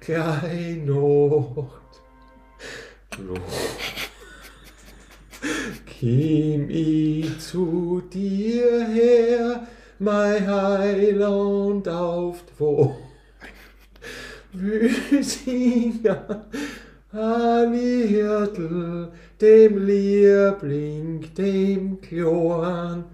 gleich Nacht. Kim ich zu dir her, mein Heiland auf wo an Hirtel, dem Liebling, dem Kloan.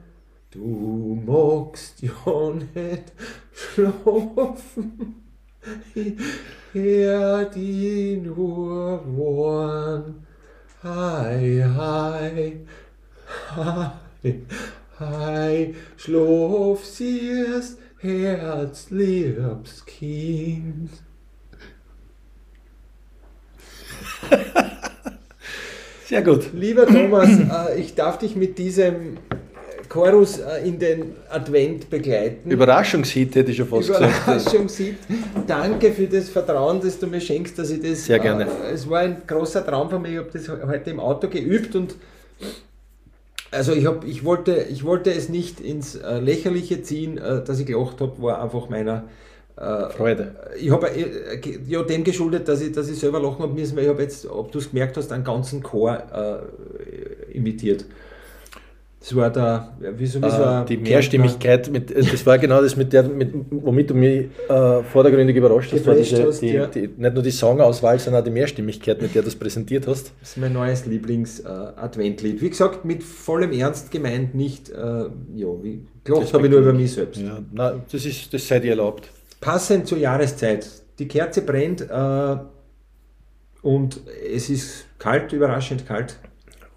Du magst ja nicht schlafen, hör die nur warn. Hi, hi, hi, hi, schlaf siehst, herzliebs Kind. Sehr gut. Lieber Thomas, äh, ich darf dich mit diesem Chorus äh, in den Advent begleiten. Überraschungshit hätte ich schon fast gesagt. Überraschungshit. Danke für das Vertrauen, das du mir schenkst, dass ich das. Sehr gerne. Äh, es war ein großer Traum von mir. Ich habe das heute im Auto geübt und also ich, hab, ich, wollte, ich wollte es nicht ins äh, Lächerliche ziehen, äh, dass ich gelacht habe, war einfach meiner äh, Freude. Ich habe äh, ja dem geschuldet, dass ich, dass ich selber lachen habe müssen, weil ich habe jetzt, ob du es gemerkt hast, einen ganzen Chor imitiert. Das war der, ja, wie so, wie so Äh, die Mehrstimmigkeit, mit, äh, das war genau das, mit der, mit, womit du mich äh, vordergründig überrascht hast, war diese, hast, die, ja. die, nicht nur die Songauswahl, sondern auch die Mehrstimmigkeit, mit der du das präsentiert hast. Das ist mein neues Lieblings-Adventlied. wie gesagt, mit vollem Ernst gemeint, nicht, äh, ja, wie, gelacht habe ich nur über mich selbst. Ja, na, das, ist, das sei dir erlaubt. Passend zur Jahreszeit. Die Kerze brennt äh, und es ist kalt, überraschend kalt.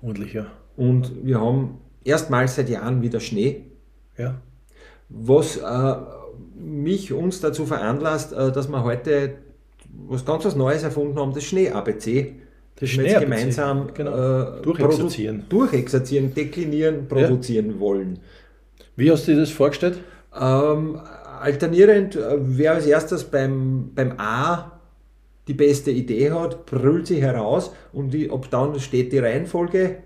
Ordentlich, ja. Und wir haben erstmals seit Jahren wieder Schnee. ja. was äh, mich, uns dazu veranlasst, äh, dass wir heute was ganz was Neues erfunden haben, das Schnee-ABC. Das wir jetzt gemeinsam genau. äh, Durchexerzieren. durchexerzieren, deklinieren, produzieren wollen. Wie hast du dir das vorgestellt? Ähm, alternierend, äh, wer als erstes beim, beim A die beste Idee hat, brüllt sie heraus und die, ob dann steht die Reihenfolge,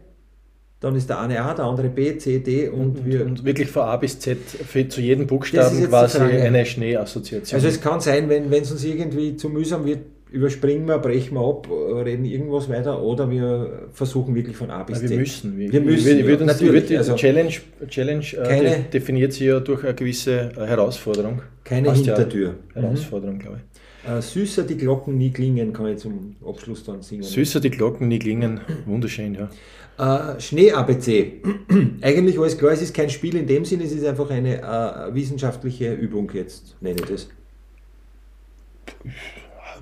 dann ist der eine A, der andere B, C, D und, wir. Und wirklich von A bis Z für, zu jedem Buchstaben quasi eine Schneeassoziation. Also es kann sein, wenn es uns irgendwie zu mühsam wird, überspringen wir, brechen wir ab, äh, reden irgendwas weiter oder wir versuchen wirklich von A bis Ja, wir Z. müssen. Wir müssen, Ich würde, ja. würde uns, ich Natürlich, die also- Challenge, Challenge äh, Keine- de- definiert sie ja durch eine gewisse äh, Herausforderung. Keine ja. Hintertür. Herausforderung, glaube ich. Äh, süßer die Glocken nie klingen, kann ich zum Abschluss dann singen. Süßer die Glocken nie klingen. Wunderschön, ja. Äh, Schnee-ABC. Eigentlich alles klar, es ist kein Spiel in dem Sinne, es ist einfach eine äh, wissenschaftliche Übung jetzt, nenne ich das.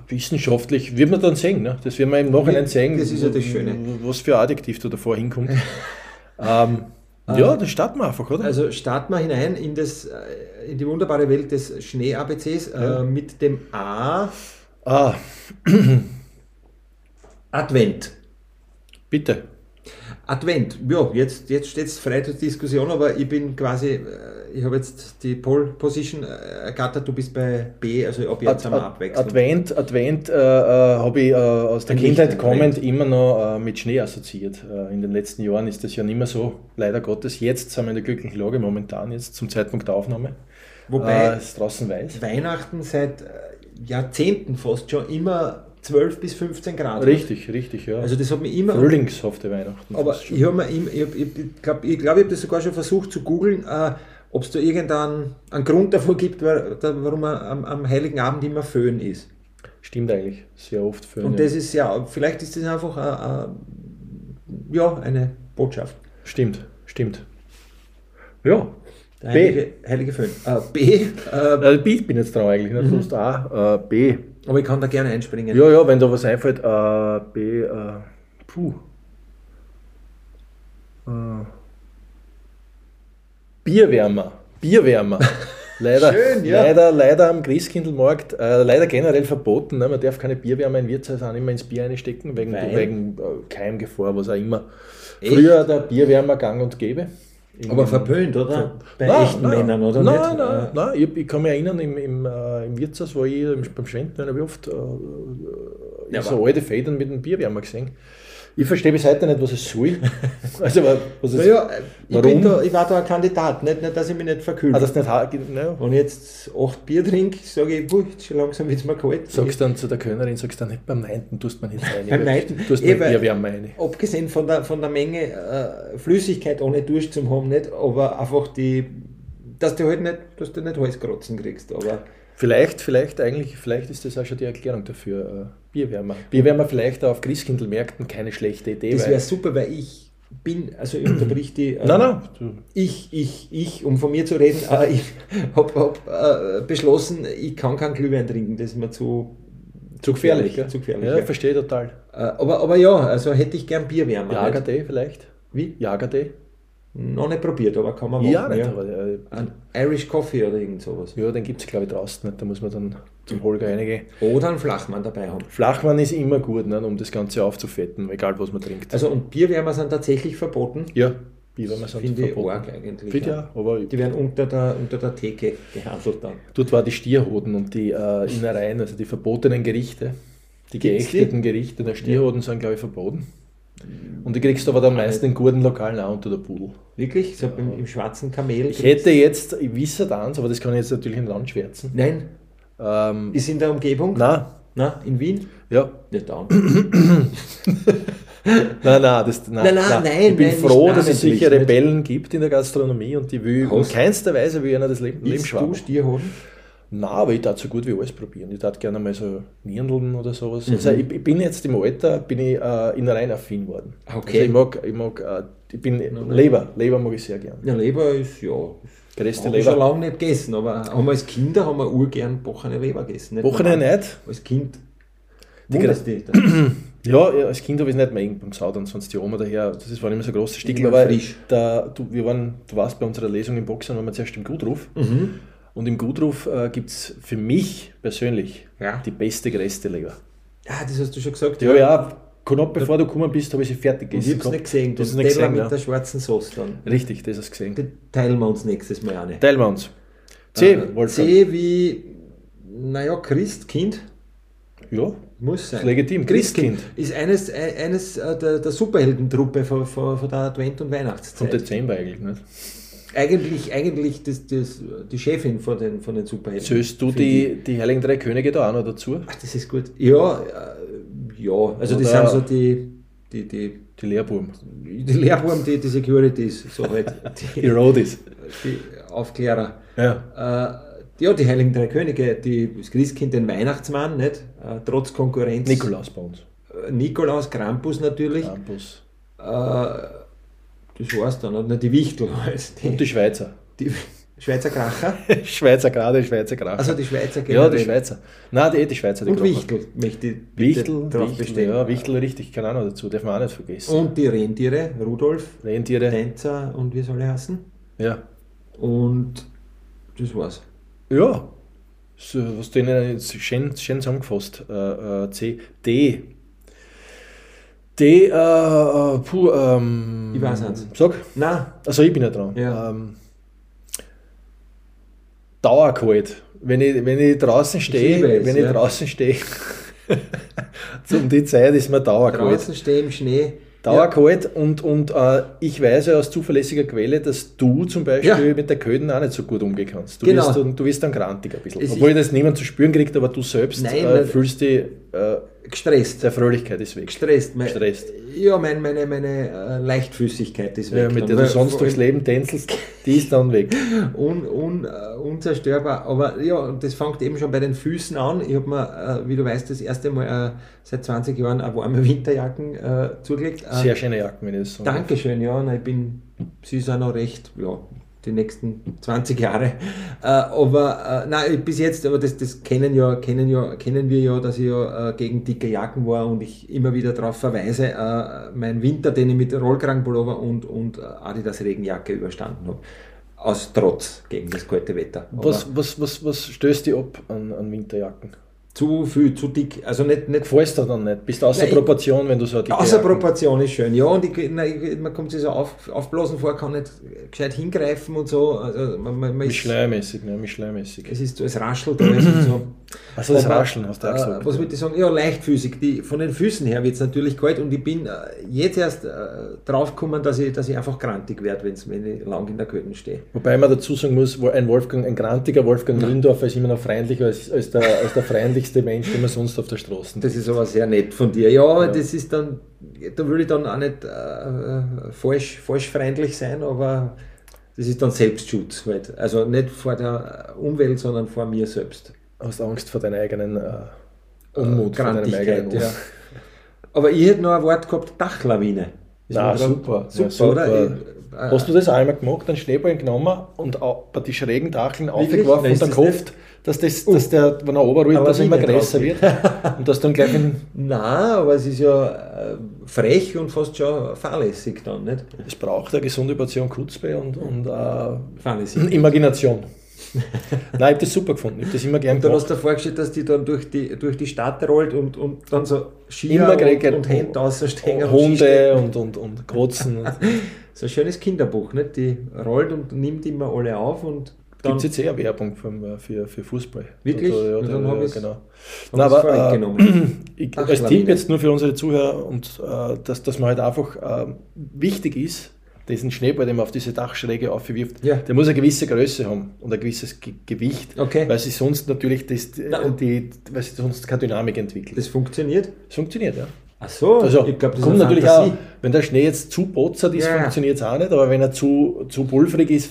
Wissenschaftlich wird man dann sehen. Ne? Das werden wir im Nachhinein sehen, das ist ja das Schöne. was für Adjektiv da davor hinkommt. ähm, ja, dann starten wir einfach, oder? Also starten wir hinein in, das, äh, in die wunderbare Welt des Schnee-ABCs äh, mit dem A, ah, Advent. bitte. Advent, ja, jetzt, jetzt steht es frei zur Diskussion, aber ich bin quasi, äh, ich habe jetzt die Pole Position äh, ergattert, du bist bei B, also ab jetzt haben wir Abwechslung. Advent, Advent äh, äh, habe ich äh, aus der Kindheit Licht kommend immer noch äh, mit Schnee assoziiert. Äh, in den letzten Jahren ist das ja nicht mehr so, leider Gottes. Jetzt sind wir in der glücklichen Lage, momentan jetzt zum Zeitpunkt der Aufnahme. Wobei äh, es draußen weiß. Weihnachten seit äh, Jahrzehnten fast schon immer 12 bis 15 Grad. Richtig, richtig, ja. Also das hat mich immer... Frühlingshafte Weihnachten. Aber ich habe mir im- ich, ich, ich glaube, ich, glaub, ich habe das sogar schon versucht zu googeln, äh, ob es da irgendeinen einen Grund davor gibt, warum man am, am Heiligen Abend immer Föhn ist. Stimmt eigentlich, sehr oft für Und das ist ja, vielleicht ist das einfach äh, äh, ja, eine Botschaft. Stimmt, stimmt. Ja. Der B. heilige, heilige Föhn. Äh, B, äh, Äh, B bin jetzt dran eigentlich, nicht? Mhm. Sonst A, äh, B. aber ich kann da gerne einspringen. Ja, ja, wenn da was einfällt, äh, B, äh, puh. Äh, Bierwärmer, Bierwärmer. Leider, Schön, ja. leider, leider am Christkindlmarkt, äh, leider generell verboten. Ne? Man darf keine Bierwärmer in Wirtshaus auch nicht mehr ins Bier einstecken, wegen, wegen äh, Keimgefahr, was auch immer. Echt? Früher der Bierwärmer gang und gäbe. Aber verpönt, oder? Bei Nein, echten nein. Männern, oder Nein, nicht? nein, Äh, nein. Ich, ich kann mich erinnern, im, im, äh, im Wirtshaus war ich im- beim Schwenden, habe ich oft äh, Ja, so alte Federn mit einem Bierwärmer gesehen. Ich verstehe bis heute nicht, was es soll. Also, was es, Naja, ich, warum? da, ich war da ein Kandidat, nicht, nicht dass ich mich nicht verkühle. Ah, das nicht, ne? Wenn ich jetzt acht Bier trinke, sage ich, puh, jetzt schon langsam wird es mir kalt. Sagst dann zu der Kölnerin, sagst dann nicht beim Neunten, tust man nicht rein. Beim Neunten? Tust man eher am meine. Abgesehen von der, von der Menge äh, Flüssigkeit ohne Dusch zum haben, nicht, aber einfach die, dass du halt nicht, dass du nicht Halskratzen kriegst. Aber Vielleicht, vielleicht eigentlich, vielleicht ist das auch schon die Erklärung dafür. Äh, Bierwärmer. Bierwärmer vielleicht auch auf Christkindlmärkten keine schlechte Idee. das wäre super, weil ich bin, also ich unterbrich die. äh, Nein, nein. Ich, ich, ich, um von mir zu reden, äh, ich habe hab, äh, beschlossen, ich kann keinen Glühwein trinken, das ist mir zu, zu gefährlich, gell? Zu gefährlich, Ja, ja. verstehe total. Äh, aber, aber ja, also hätte ich gern Bierwärmer. Jagertee nicht? vielleicht? Wie? Jagertee? Noch nicht probiert, aber kann man machen. Ja, nicht, ja. äh, Ein Irish Coffee oder irgend sowas. ja, den gibt es glaube ich draußen nicht. Da muss man dann zum Holger reingehen. Oder einen Flachmann dabei haben. Flachmann ist immer gut, ne, um das Ganze aufzufetten, egal was man trinkt. Also und Bierwärmer sind tatsächlich verboten. ja, Bierwärmer sind Finde ich verboten. arg eigentlich. Finde ja, aber Die werden unter der, unter der Theke gehandelt dann. dort war die Stierhoden und die äh, Innereien, also die verbotenen Gerichte, die Gibt's die? geächteten Gerichte der Stierhoden sind glaube ich verboten. Und die kriegst du aber dann meist in guten Lokalen auch unter der Pudel. Wirklich? So im, im schwarzen Kamel? Ich hätte jetzt, ich wisse eins, aber das kann ich jetzt natürlich in Land schwärzen. Nein. Ähm, Ist in der Umgebung? nein, Na, in Wien? ja, Nicht da. Nein, nein, das, nein, Nein, nein, nein, Ich bin nein, froh, dass es sicher. Rebellen gibt in der Gastronomie und die will in Hast- keinster Weise will einer das Leben, Leben Isst du schwaben. Stierhoden? Nein, aber ich darf so gut wie alles probieren. Ich darf gerne mal so Nirndeln oder sowas. Mhm. Also ich, ich bin jetzt im Alter, bin ich äh, innerein affin worden. Okay. Also ich mag, ich mag, äh, ich bin Leber, Leber mag ich sehr gern. Ja, Leber ist, ja. Größte Habe ich schon Leber. lange nicht gegessen, aber haben wir als Kinder haben wir urgern bochene Leber gegessen. nicht normal. nicht. Als Kind. Die dich. Ja, ja, als Kind habe ich es nicht mehr beim Saudern, sonst die Oma daher, das waren immer so große Stickel. Immer Aber frisch. da, du, wir waren, du warst bei unserer Lesung im Boxen, waren wir zuerst im Gutruf. Mhm. Und im Gutruf äh, gibt es für mich persönlich Ja. die beste Leber. Ja, das hast du schon gesagt. Ja, ja, knapp bevor du gekommen bist, habe ich sie fertig Und ich gegessen. habe es nicht gesehen. Das es nicht Teller gesehen, mit ja. der schwarzen Sauce dann. Richtig, das hast du gesehen. Den teilen wir uns nächstes Mal eine. Teilen wir uns. C, Äh. C wie, naja, Christkind. Ja, Muss sein. Ist legitim, Christkind Christkind. ist eines, äh, eines äh, der, der Superheldentruppe von, von, von der Advent- und vom Weihnachtszeit. Dezember eigentlich nicht. Eigentlich, eigentlich das, das, die Chefin von den, von den Superhelden. Zählst du ich. die, die Heiligen Drei Könige da auch noch dazu? Ach, das ist gut. Ja, äh, ja. Also die Oder- sind so die, die, die, Die Lehrbuben. die Lehrbuben, die, die Securities, so halt. Die Die, Roadies. die Aufklärer. Ja. Äh, ja, die Heiligen Drei Könige, die, das Christkind, den Weihnachtsmann, nicht? Äh, trotz Konkurrenz. Nikolaus bei uns. Äh, Nikolaus, Krampus natürlich. Campus. Äh, das war's dann. Und die Wichtel halt. Und die Schweizer. die Schweizer Kracher. Schweizer gerade, Schweizer Kracher. Also die Schweizer ja, generell. die Schweizer. Nein, die, die Schweizer. Die Und Kracher. Wichtel möchte ich Wichtel, drauf Wichtel, bestehen. ja, Wichtel richtig, auch noch dazu, darf man auch nicht vergessen. Und die Rentiere, Rudolf, Rentiere, Tänzer und wie soll er heißen? ja. Und das war's. Ja, so, was du ihnen jetzt schön, schön zusammengefasst. Äh, äh, C. D. D, äh, äh, puh, ähm. Ich weiß eins. Sag. Na, Also ich bin ja dran. Ja. Ähm, Dauerkalt. Wenn ich, wenn ich draußen stehe, wenn ich ja. draußen stehe, um die Zeit ist mir dauerkalt. draußen stehe im Schnee. Dauerkalt und, und äh, ich weiß ja aus zuverlässiger Quelle, dass du zum Beispiel Ja. mit der Köden auch nicht so gut umgehen kannst. Du, Genau. wirst, dann- du wirst dann grantig ein bisschen. Es Obwohl das niemand zu spüren kriegt, aber du selbst Nein, äh, fühlst dich, äh, Gestresst. der Fröhlichkeit ist weg. Gestresst. Mein, Gestresst. Ja, mein, meine, meine äh, Leichtfüßigkeit ist Ja, weg. mit dann, der du sonst durchs Leben tänzelst, die ist dann weg. un, un, äh, unzerstörbar. Aber ja, und das fängt eben schon bei den Füßen an. Ich habe mir, äh, wie du weißt, das erste Mal äh, seit 20 Jahren eine warme Winterjacken äh, zugelegt. Äh, Sehr schöne Jacken, wenn ich das so Dankeschön, ja. Na, ich bin, sie ist auch noch recht, ja, die nächsten 20 Jahre. Äh, aber äh, nein, bis jetzt, aber das, das kennen, ja, kennen, ja, kennen wir ja, dass ich ja äh, gegen dicke Jacken war und ich immer wieder darauf verweise, äh, mein Winter, den ich mit Rollkragenpullover und, und äh, Adidas Regenjacke überstanden habe. Aus Trotz gegen das kalte Wetter. Aber Was, was, was, was stößt dich ab an, an Winterjacken? Zu viel, zu dick, also nicht, nicht Gefällst du dann nicht? Bist du außer Nein, Proportion, wenn du so dicke Außer Proportion ist schön, ja, und ich, ich, man kommt sich so auf, aufblasen vor, kann nicht gescheit hingreifen und so. Also man, man, man ist, Mischleimäßig, ne? Mischleimäßig. es ist so, es raschelt alles und so. Also das Rascheln hast du auch äh, gesagt. Was ja. würde ich sagen? Ja, leichtfüßig. Die, von den Füßen her wird es natürlich kalt und ich bin äh, jetzt erst äh, draufgekommen, dass ich, dass ich einfach grantig werde, wenn ich lang in der Kälte stehe. Wobei man dazu sagen muss, ein Wolfgang, ein grantiger Wolfgang Lindorfer ist immer noch freundlicher als, als, der, als der freundlichste Mensch, den man sonst auf der Straße Das ist aber sehr nett von dir. Ja, das ist dann, da will ich dann auch nicht äh, falsch, falsch freundlich sein, aber das ist dann Selbstschutz halt. Also nicht vor der Umwelt, sondern vor mir selbst. Hast Angst vor deiner eigenen äh, Unmut, vor deinem eigenen ja. Aber ich hätte noch ein Wort gehabt, Dachlawine. Ist grad- super, Super, ja, super. oder? Ich, äh, Hast du das einmal gemacht, einen Schneeball genommen und bei die schrägen Dacheln aufgeworfen Nein, und dann gehofft, dass, das, dass der, wenn er Aber dass er immer größer wird und dass dann gleich in, Nein, aber es ist ja äh, frech und fast schon fahrlässig dann, nicht? es braucht eine gesunde Portion Kutzbe und, und äh. Imagination. Nein, ich habe das super gefunden. Ich habe das immer gern Und dann hast gemacht. du dir vorgestellt, dass die dann durch die, durch die Stadt rollt und, und dann so Skier Immer und, und Hände und Hunde und, und, und Kotzen. So ein schönes Kinderbuch, nicht? Die rollt und nimmt immer alle auf und dann Gibt es jetzt eher Werbung für, für, für Fußball? Wirklich? Da, dann hab ja, ich's- genau. ich's aber äh, ich, Ach, als. Tipp jetzt nur für unsere Zuhörer und äh, dass, dass man halt einfach äh, wichtig ist, diesen Schneeball, den man auf diese Dachschräge aufwirft, Ja. der muss eine gewisse Größe haben und ein gewisses Ge Gewicht, Okay. weil sie sonst natürlich das, die, weil sie sonst keine Dynamik entwickelt. das funktioniert. Das funktioniert, ja. Ach so, Also, ich glaube, das kommt natürlich Fantasie. auch, wenn der Schnee jetzt zu botzert ist, Ja. funktioniert es auch nicht, aber wenn er zu, zu pulverig ist,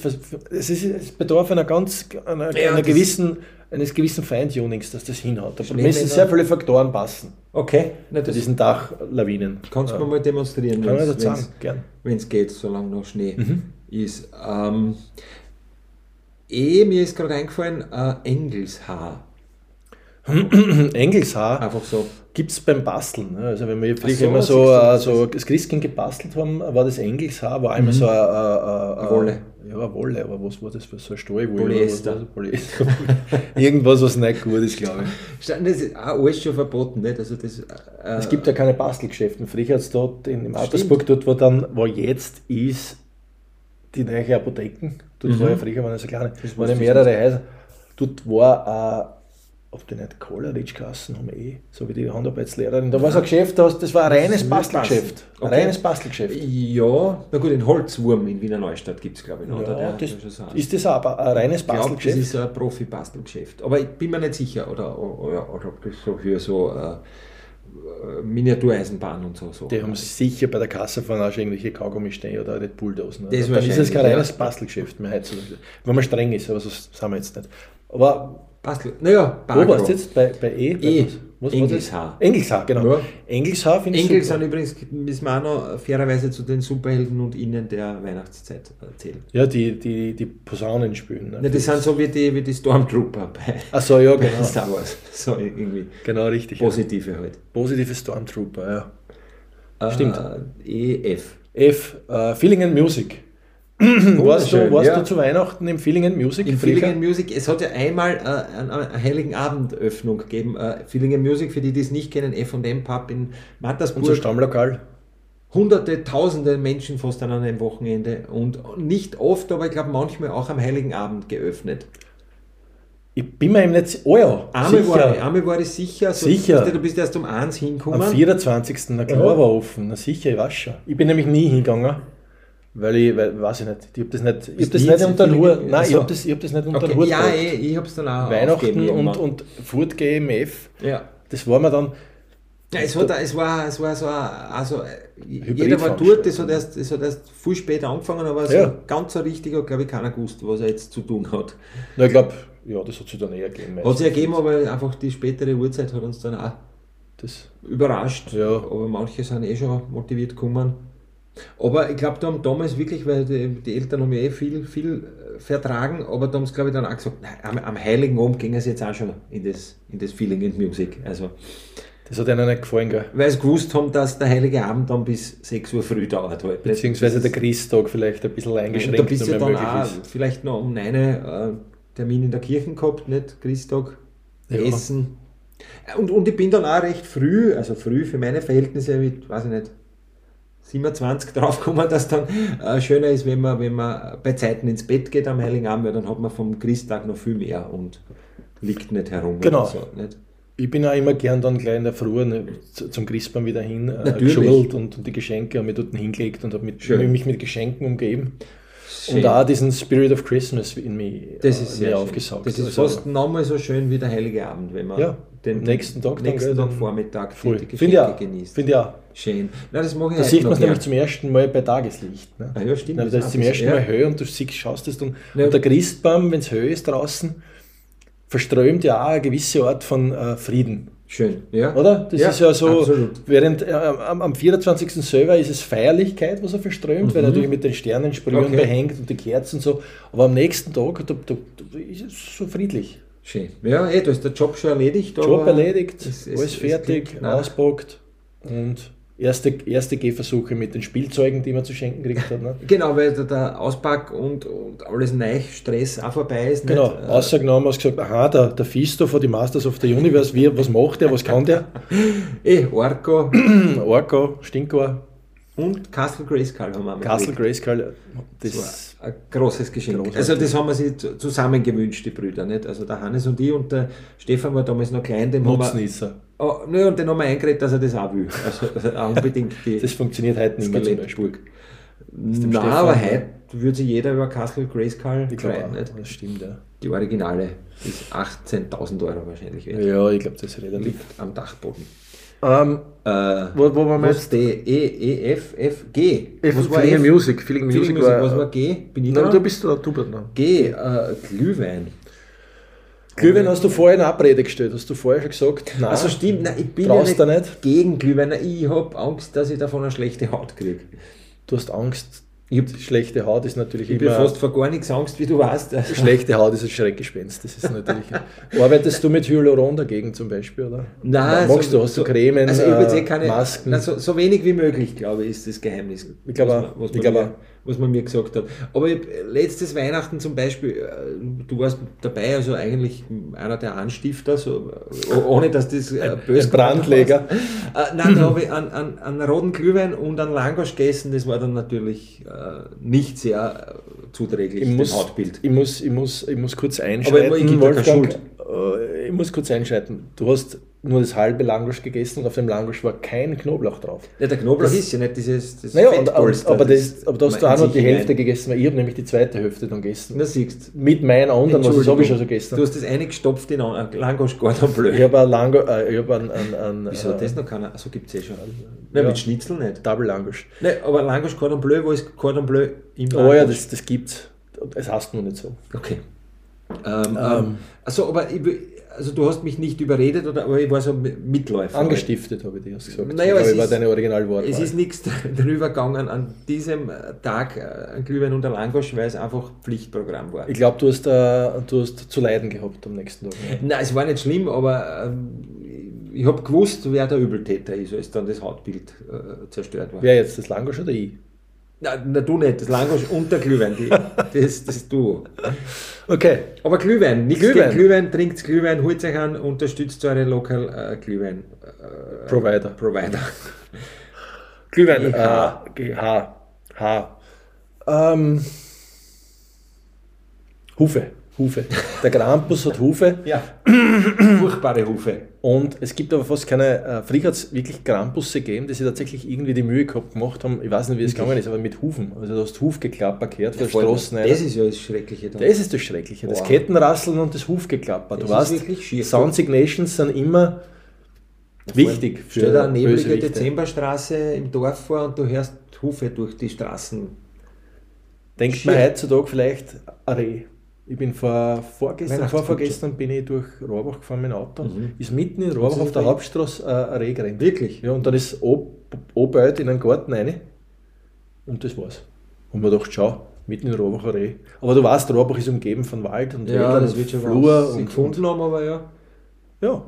es, ist, es bedarf einer ganz, einer, Ja, einer gewissen, eines gewissen Feintunings, dass das hinhaut. Da müssen sehr viele Faktoren passen Okay, na, bei das diesen Dachlawinen. kannst du ja. mir mal demonstrieren, wenn es geht, solange noch Schnee Mhm. ist. Ähm, eh, mir ist gerade eingefallen, äh, Engelshaar. Engelshaar Einfach so. Gibt es beim Basteln. ne? Also wenn wir früher so, immer so, so das Christkind gebastelt haben, war das Engelshaar, war einmal so eine, eine, eine, Wolle. Ja, eine Wolle, aber was war das für so ein Stahlwolle? Polyester. oder? Polyester. Irgendwas, was nicht gut ist, glaube ich. Das ist auch alles schon verboten, nicht? Also das, äh, Es gibt ja keine Bastelgeschäfte. Früher hat es dort in, im Altersburg, dort wo dann, wo jetzt ist, die neue Apotheken, dort war ja früher waren so kleine, Mhm. Das waren ja mehrere Häuser. Dort war, äh, ob die nicht Koleritsch Kassen haben, eh, so wie die Handarbeitslehrerin. Da war so ein Geschäft, das, das war ein reines Bastelgeschäft. Ein Okay. reines Bastelgeschäft. Ja, na gut, den Holzwurm in Wiener Neustadt gibt es, glaube ich, noch. oder? Ja, Der- das, ist das aber ein reines Ich glaube, das Bastelgeschäft? ist ein Profi-Bastelgeschäft. Aber ich bin mir nicht sicher, oder, oder, oder ob das so für so äh, Miniatureisenbahn und so. so. Die haben sicher bei der Kasse vorne auch schon irgendwelche Kaugummi stehen oder Red Bulldosen. Das dann ist es kein reines. Bastelgeschäft mehr heutzutage. Wenn man streng ist, aber so sind wir jetzt nicht. Aber Bastel, naja, Wo Bagro. warst du jetzt? Bei, bei E? Bei E. Was, was Engelshaar. genau. Ja. Engelshaar finde ich Engel sind super. übrigens, müssen wir auch noch fairerweise zu den Superhelden und Ihnen der Weihnachtszeit erzählen. Ja, die, die, die Posaunen spielen. Ne? Ja, die sind so wie die, wie die Stormtrooper bei Achso, ja, genau. Star Wars. So irgendwie genau, richtig. Ja. positive halt. Positive Stormtrooper, ja. Stimmt. Äh, EF. F, äh, Feeling and Music. Warst du, warst ja. du zu Weihnachten im Feeling and Music? In Früher? Feeling and Music, es hat ja einmal äh, eine, eine Heiligen Abendöffnung gegeben. Äh, Feeling and Music, für die, die es nicht kennen, F&M Pub in Mattersburg. Unser Stammlokal. Hunderte, tausende Menschen fast an einem Wochenende und nicht oft, aber ich glaube manchmal auch am Heiligen Abend geöffnet. Ich bin mir eben nicht. Oh ja, Einmal sicher. war, ich- einmal war ich sicher, so, Sicher. Du, du bist erst um eins hingekommen. Am 24. Na klar Ja. war offen. Na sicher, ich weiß schon. Ich bin nämlich nie hingegangen. Weil ich, weil, weiß ich nicht, ich habe das nicht, ich hab das nicht unter den Feeling- Hut, nein, ich habe das, ich hab das nicht unter okay. Ja, eh, ich habe es dann auch Weihnachten und, und Furt GMF, ja. das war mir dann, Ja, es, hat, es, war, es war so, ein- also, jeder war dort, das hat, erst, das hat erst viel später angefangen, aber so Ja. ganz so richtig hat, glaube ich, keiner gewusst, was er jetzt zu tun hat. na, ich glaube, ja, das hat sich dann eher gegeben. Hat sich ergeben, aber einfach die spätere Uhrzeit hat uns dann auch Das, überrascht. Ja. Aber manche sind eh schon motiviert gekommen. Aber ich glaube, da haben damals wirklich, weil die, die Eltern haben ja eh viel, viel äh, vertragen, aber da haben sie, glaube ich, dann auch gesagt, nein, am, am Heiligen Abend gingen sie jetzt auch schon in das, in das Feeling and Music. Also, das hat ihnen nicht gefallen, gell? weil sie gewusst haben, dass der Heilige Abend dann bis 6 Uhr früh dauert. Halt. Beziehungsweise der Christtag vielleicht ein bisschen Und eingeschränkt da bist du dann auch ist. vielleicht noch um eine äh, Termin in der Kirche gehabt, nicht? Christtag, Ja. Essen. Und, und ich bin dann auch recht früh, also früh für meine Verhältnisse mit, weiß ich nicht, 27 draufgekommen, dass dann äh, schöner ist, wenn man, wenn man bei Zeiten ins Bett geht am Heiligen Abend, weil dann hat man vom Christtag noch viel mehr und liegt nicht herum. Genau. So, nicht? Ich bin auch immer gern dann gleich in der Früh ne, zu- zum Christbaum wieder hin, äh, geschult und, und die Geschenke und mich dort hingelegt und habe mich mit Geschenken umgeben. Schön. Und auch diesen Spirit of Christmas in mich, Das äh, ist sehr mir aufgesaugt. Das ist Also, fast nochmal so schön wie der Heilige Abend, wenn man Ja, den nächsten Tag dann, nächsten gell, Tag dann Vormittag voll. die Finde ich auch. Geschenke genießt. Finde ich auch. Schön. Na, das mache ich Da sieht man es nämlich zum ersten Mal bei Tageslicht. Ne? Ah ja, stimmt, Na, das das ist zum ersten Mal. Höhe und du siehst, schaust es dann. Ja. Und der Christbaum, wenn es Höhe ist draußen, verströmt ja auch eine gewisse Art von äh, Frieden. Schön, ja. Oder? Das Ja, ist ja so, absolut. während äh, am, am 24. selber ist es Feierlichkeit, was er verströmt, weil natürlich mit den Sternensprühen Mhm. Okay. behängt und die Kerzen und so. Aber am nächsten Tag da, da, da ist es so friedlich. Schön. Ja, eh, da ist der Job schon erledigt. Job erledigt, es- es- alles es fertig, klingt auspackt und erste, erste Gehversuche mit den Spielzeugen, die man zu schenken gekriegt hat. Ne? Genau, weil der, Auspack und, und alles neu, Stress auch vorbei ist. Genau, nicht? Äh, ausgenommen hast gesagt, aha, der, der Fisto von die Masters of the Universe, wie, was macht der, was kann der? Eh, Orko Orko, Stinkor, und Castle Grayskull haben wir Castle. Grayskull, das Das war ein großes Geschenk. Großartig. Also das haben wir sich zu- zusammen gewünscht, die Brüder. Nicht? Also der Hannes und ich und der Stefan war damals noch klein, dem haben wir, Nutznießer. oh, nö, und den haben wir eingeredet, dass er das auch will. Also auch unbedingt die Das funktioniert heute nicht mehr zum Beispiel. Nein, aber heute würde sich jeder über Castle Grayskull freuen. das stimmt, ja. Die Originale ist 18.000 Euro wahrscheinlich wert. Ja, ich glaube, das ist relativ. Liegt am Dachboden. Ähm, Äh, wo, wo waren wir was jetzt? D, E, E, F, F, G. F, was war Feeling F? Music. Feeling Feeling Music war, Was war G? Bin ich Nein, dran? du bist da, du bist da. G, äh, Glühwein. Glühwein hast du vorher in Abrede gestellt, hast du vorher schon gesagt, nein, Also stimmt, nein, ich bin ja nicht, nicht. gegen Glühwein. Ich habe Angst, dass ich davon eine schlechte Haut kriege. du hast Angst. Schlechte Haut ist natürlich Ich immer... fast vor gar nichts Angst, wie du weißt. Also, Schlechte Haut ist ein Schreckgespenst, das ist natürlich... Arbeitest du mit Hyaluron dagegen zum Beispiel, oder? Nein, Magst du, hast du Cremen, also ich eh äh, keine, Masken? Nein, so, so wenig wie möglich, glaube ich, ist das Geheimnis. Ich glaube Ich glaube was man mir gesagt hat. Aber ich, letztes Weihnachten zum Beispiel, äh, du warst dabei, also eigentlich einer der Anstifter, so, äh, ohne dass das äh, böse ein Brandleger. Äh, nein, da habe ich einen, einen, einen roten Glühwein und einen Langosch gegessen. Das war dann natürlich äh, nicht sehr äh, zuträglich, ich dem muss, Hautbild. ich, muss, ich, muss, ich muss kurz Aber einschreiten, ich keine Wolfgang. Äh, Ich muss kurz einschreiten. Du hast nur das halbe Langosch gegessen und auf dem Langosch war kein Knoblauch drauf. Ja, der Knoblauch Das- ist ja nicht dieses das Naja, und, und, aber, das, aber da hast du auch noch in die Hälfte hinein- gegessen, weil ich habe nämlich die zweite Hälfte dann gegessen. Na, siehst Mit meinen anderen, was ich habe ich schon so gegessen. Du hast das eingestopft in ein Langosch Cordon Bleu. Ich habe ein Lango, äh, ich habe einen, einen, einen Wieso hat äh, das noch keiner? Also gibt es eh schon. Nein, ja. mit Schnitzel nicht. Double Langosch. Nein, aber Langosch Cordon Bleu, wo ist Cordon Bleu im Oh ja, Langosch? das, das gibt's. Es heißt nur nicht so. Okay. Ähm, ähm, also, aber ich, also du hast mich nicht überredet, oder, aber ich war so Mitläufer. Angestiftet, habe ich dir gesagt. Naja, aber es ich war deine Originalworte. Es ist nichts darüber gegangen an diesem Tag äh, ein Glühwein und ein Langosch, weil es einfach Pflichtprogramm war. Ich glaube, du, hast, äh, du hast zu leiden gehabt am nächsten Tag. ne? Nein, es war nicht schlimm, aber ähm, ich habe gewusst, wer der Übeltäter ist, als dann das Hautbild äh, zerstört war. Wer jetzt, das Langosch oder ich? Na, du nicht, das Langosch und der Glühwein, die, das, das Duo. Okay. Aber Glühwein, nichts Glühwein. gegen Glühwein, trinkt Glühwein, holt euch an, unterstützt eure Local äh, Glühwein äh, Provider. Provider. Glühwein. GH. Äh, GH. H. Ähm, Hufe. Hufe. Der Krampus hat Hufe. Ja, furchtbare Hufe. Und es gibt aber fast keine, äh, früher hat es wirklich Krampusse gegeben, die sich tatsächlich irgendwie die Mühe gehabt gemacht haben, ich weiß nicht, wie es gegangen ist, aber mit Hufen. Also du hast Hufgeklapper gehört von der Straße rein. das ist ja das Schreckliche da. Das ist das Schreckliche, das Boah. Kettenrasseln und das Hufgeklapper. Du Das ist weißt. Sound Signations sind immer wichtig für Stell dir eine neblige. Dezemberstraße im Dorf vor und du hörst Hufe durch die Straßen. Denkt Schier. man heutzutage vielleicht ein Reh. Ich bin vor, vorgestern, vorvorgestern bin ich durch Rohrbach gefahren mit dem Auto. Mhm. Ist mitten in Rohrbach auf der? Hauptstraße äh, ein Reh gerannt. Wirklich? Ja, und dann ist Obert in einen Garten rein. Und das war's. Und man dachte, schau, mitten in Rohrbach ein Reh. Aber du weißt, Rohrbach ist umgeben von Wald und Ja, Wäldern das wird schon Flur und, gefunden haben, aber ja. ja,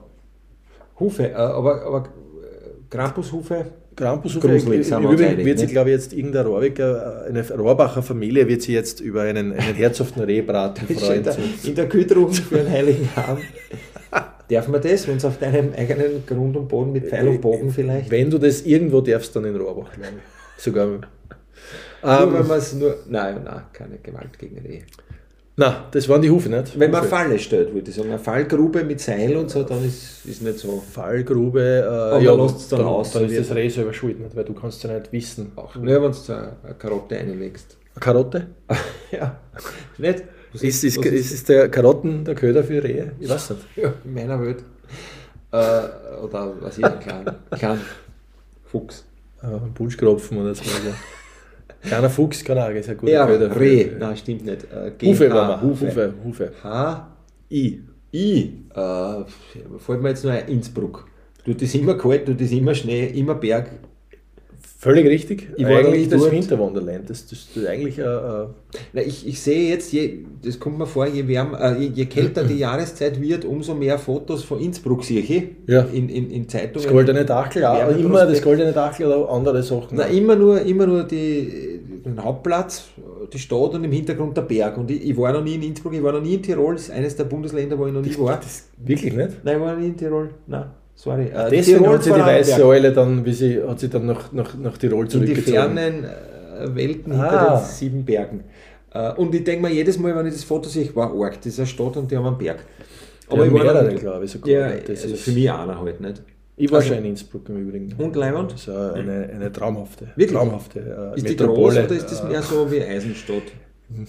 Hufe, äh, aber, aber äh, Krampushufe, Krampus wird sich, glaube ich, jetzt irgendein Rohrwiger, eine Rohrbacher Familie wird sich jetzt über einen, einen herzhaften Rehbraten freuen. in der Kühe drum für einen heiligen Abend. Darf man das, wenn es auf deinem eigenen Grund und Boden mit Pfeil und Bogen vielleicht? Wenn du das irgendwo darfst, dann in Rohrbach, glaube ich. Sogar. nur wenn Ähm, man es nur. Nein, nein, keine Gewalt gegen Rehe. Nein, das waren die Hufe nicht. Wenn man Hufe. Falle stellt, würde ich sagen. Eine Fallgrube mit Seil und so, dann ist, ist nicht so. Fallgrube, äh, ja, lässt es dann dann, aus, dann ist das Reh selber schuld, nicht? weil du kannst ja nicht wissen. Auch nur, wenn du eine eine Karotte einlegst. Eine Karotte? ja. Nicht? Was Ist, ist, was ist, ist der Karotten der Köder für Rehe? Ich weiß nicht. Ja, in meiner Welt. Äh, oder was ich, ein kleiner klein Fuchs. Äh, Bunschkropfen oder so. Kleiner Fuchs kann auch ein sehr guter Ja, Köder Reh. Nein, stimmt nicht. Äh, Hufe war mal. Hufe. Hufe. Hufe. H, I. I. Äh, fällt mir jetzt nur ein Innsbruck. Tut das immer kalt, tut das immer Schnee, immer Berg. Völlig richtig. Ich war eigentlich das Winterwonderland. Das, das ist eigentlich äh, äh, Na, ich, ich sehe jetzt, je, das kommt mir vor, je, wärmer, äh, je, je kälter die Jahreszeit wird, umso mehr Fotos von Innsbruck sehe ich Ja. in, in, in Zeitungen. das goldene Dachel, Werbeprospekt. immer das goldene Dachel oder andere Sachen. Na, immer nur, immer nur die, den Hauptplatz, die Stadt und im Hintergrund der Berg. Und ich, ich war noch nie in Innsbruck, ich war noch nie in Tirol, das ist eines der Bundesländer, wo ich noch nie war. Wirklich nicht? Nein, ich war noch nie in Tirol. Nein, sorry. Äh, Deswegen Tirol hat sie die weiße. Eule dann, wie sie, hat sie dann nach, nach, nach Tirol in die zurückgezogen. fernen äh, Welten hinter Ah. den sieben Bergen. Äh, und ich denke mir jedes Mal, wenn ich das Foto sehe, ich war arg, das ist eine Stadt und die haben einen Berg. Aber ich war mehrere, noch- glaube ich, sogar. Ja, Das also ist- für mich einer halt nicht. Ich war Also- schon in Innsbruck im Übrigen. Und Leimand? Das ist eine, eine traumhafte, Wirklich? traumhafte äh, Ist die Metropole. groß oder ist das mehr so wie Eisenstadt?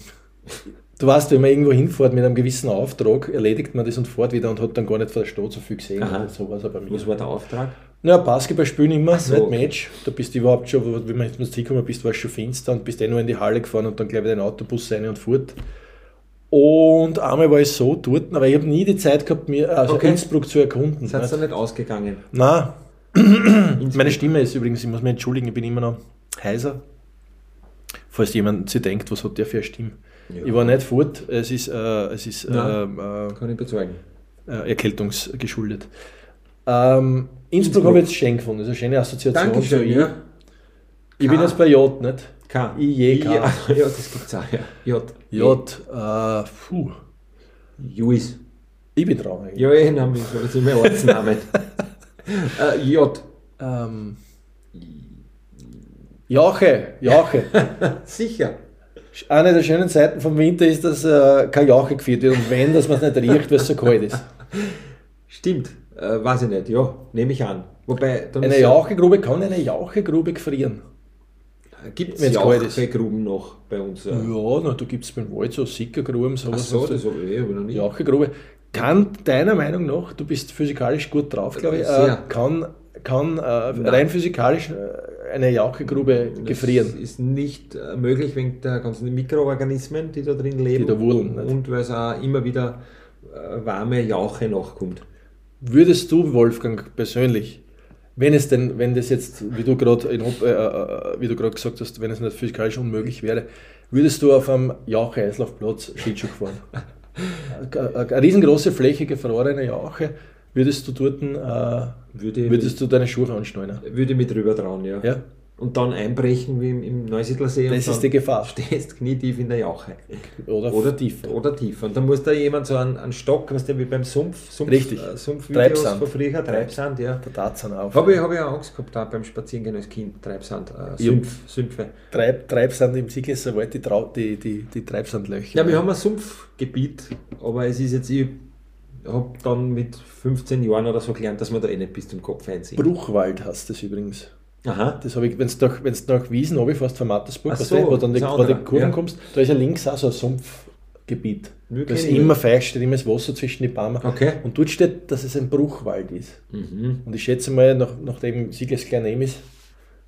Du weißt, wenn man irgendwo hinfährt mit einem gewissen Auftrag, erledigt man das und fährt wieder und hat dann gar nicht von der Stadt so viel gesehen. Aha. So war es auch bei mir. Was war der Auftrag? Ja, Basketball spielen immer, so, nicht. Match. Da bist du überhaupt schon, wenn man jetzt hingekommen bist, war es schon finster und bist eh nur in die Halle gefahren und dann gleich wieder in den Autobus rein und fort. Und einmal war ich so dort, aber ich habe nie die Zeit gehabt, mir also Okay. Innsbruck zu erkunden. Seid ihr nicht? ausgegangen? Nein, meine Stimme ist übrigens, ich muss mich entschuldigen, ich bin immer noch heiser. Falls jemand sich denkt, was hat der für eine Stimme? Ja. Ich war nicht fort, es ist, äh, es ist Nein. ähm, Kann ich bezeugen. äh, erkältungsgeschuldet. Ähm, Innsbruck, Innsbruck. habe ich jetzt schön gefunden, das ist eine schöne Assoziation. Dankeschön, ja. Ich bin jetzt bei J, nicht? K. IJK. Ja, ja, das gibt's auch, ja. J. J, äh, puh, Juis. ich bin dran eigentlich. Ja, ich nehme das ist immer Ortsnamen. äh, J. Ähm, Jauche, Jauche. Sicher. Eine der schönen Seiten vom Winter ist, dass äh, kein Jauche geführt wird und wenn, dass man es nicht riecht, weil es so kalt ist. Stimmt. Äh, weiß ich nicht. Ja, nehme ich an. Wobei, Eine Jauchegrube kann eine Jauchegrube gefrieren. Gibt es kalt ist. Jauchegruben noch bei uns? Ja, Ja. na, da gibt es beim Wald so Sickergruben, Ach sowas. so, das habe ich, hab ich noch nie. Jauchegrube. Kann deiner Meinung nach, du bist physikalisch gut drauf, glaube ich, äh, kann, kann äh, rein physikalisch äh, eine Jauchegrube Das gefrieren? ist nicht äh, möglich wegen der ganzen Mikroorganismen, die da drin leben. da wurdeln, nicht? Und weil es auch immer wieder äh, warme Jauche nachkommt. Würdest du, Wolfgang, persönlich, wenn es denn, wenn das jetzt, wie du gerade äh, äh, wie du gerade gesagt hast, wenn es nicht physikalisch unmöglich wäre, würdest du auf einem Jauche-Eislaufplatz Skischuh fahren? Eine riesengroße Fläche gefrorene Jauche, würdest du dort, äh, Würde würdest du deine Schuhe anschneiden? würde ich mit drüber trauen, ja. Ja? Und dann einbrechen wie im, im Neusiedlersee Das ist die Gefahr. stehst knietief in der Jauche. Oder, Oder tiefer. Oder tiefer. Und dann muss da jemand so einen, einen Stock, was der wie beim Sumpf, Sumpf Richtig. Äh, Sumpfvideos Treibsand. von früher, Treibsand, ja. Der Tarzan auf. Habe ich, hab ich auch Angst gehabt da beim Spazierengehen als Kind, Treibsand, äh, Ja. Sümpf, Sümpfe. Treib, Treibsand im Siegleser Wald, die, Trau, die, die, die Treibsandlöcher. Ja, wir haben ein Sumpfgebiet, aber es ist jetzt, ich habe dann mit 15 Jahren oder so gelernt, dass man da eh nicht bis zum Kopf einzieht. Bruchwald hast du das übrigens. Aha. Das habe ich, wenn du nach, wenn's nach Wiesen runterfährst von Mattersburg, so, du, wo dann die, wo die Kurven ja. kommst, da ist ja links auch so ein Sumpfgebiet. Wir Da ist immer feucht, steht immer das Wasser zwischen die Bäume. Okay. Und dort steht, dass es ein Bruchwald ist. Mhm. Und ich schätze mal, nach, nachdem Siegles klein ist,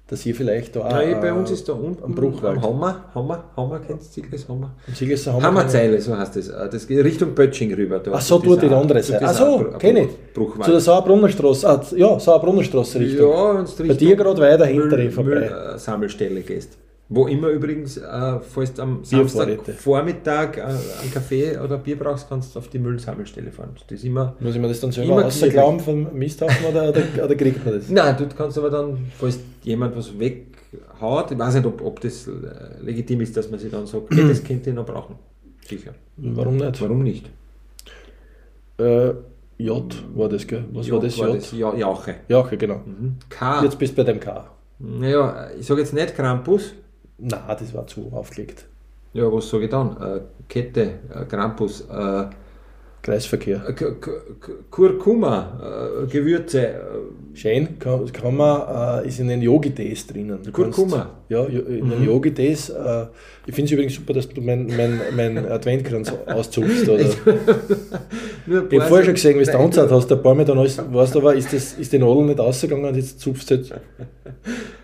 dass ihr vielleicht da Nein, äh, bei uns ist da unten am Bruchwald. am Hammer, Hammer, Hammer, kennst du Sigles Hammer? Im Siegleser Hammer. Hammerzeile, so heißt es. Äh, Das geht Richtung Bötsching rüber. Da Ach so, dort die andere Seite. Ach so, kenne ich. Bruchwald. Zu der Sauerbrunnerstraße. Ah, ja, Sauerbrunnerstraße Richtung. Ja, wenn du Bei dir gerade weiter hinter vorbei. Müll, äh, Sammelstelle gehst. Wo immer übrigens, äh, falls du am Samstag Biervorräte. Vormittag äh, einen Kaffee oder Bier brauchst, kannst du auf die Müllsammelstelle fahren. Das ist immer. Muss ich mir das dann selber Immer rausglauben vom Misthaufen oder, oder, oder kriegt man das? Nein, dort kannst du aber dann, falls jemand was weghaut, ich weiß nicht, ob, ob das äh, legitim ist, dass man sich dann sagt, hey, das könnte ich noch brauchen. Sicher. Warum nicht? Warum nicht? Äh, J war das, gell? Was war das J? Ja, Jauche. Ja, okay, genau. Mhm. K. Jetzt bist du bei dem K. Naja, ich sage jetzt nicht Krampus. Na, das war zu aufgelegt. Ja, was sage ich dann? Äh, Kette, äh, Krampus, äh, Kreisverkehr. Kurkuma, äh, Gewürze, äh, Schön, kann, kann man, äh, ist in den Yogi-Tees drinnen. Du Kurkuma. Kannst, ja, in den Yogi-Tees. Äh, ich finde es übrigens super, dass du mein, mein, mein Adventkranz auszupfst. Oder? Ich habe vorher schon gesehen, wie du Nein, angezeigt hast, ein paar Mal dann alles, weißt du aber, ist, das, ist die Nadel nicht rausgegangen und jetzt zupfst du jetzt.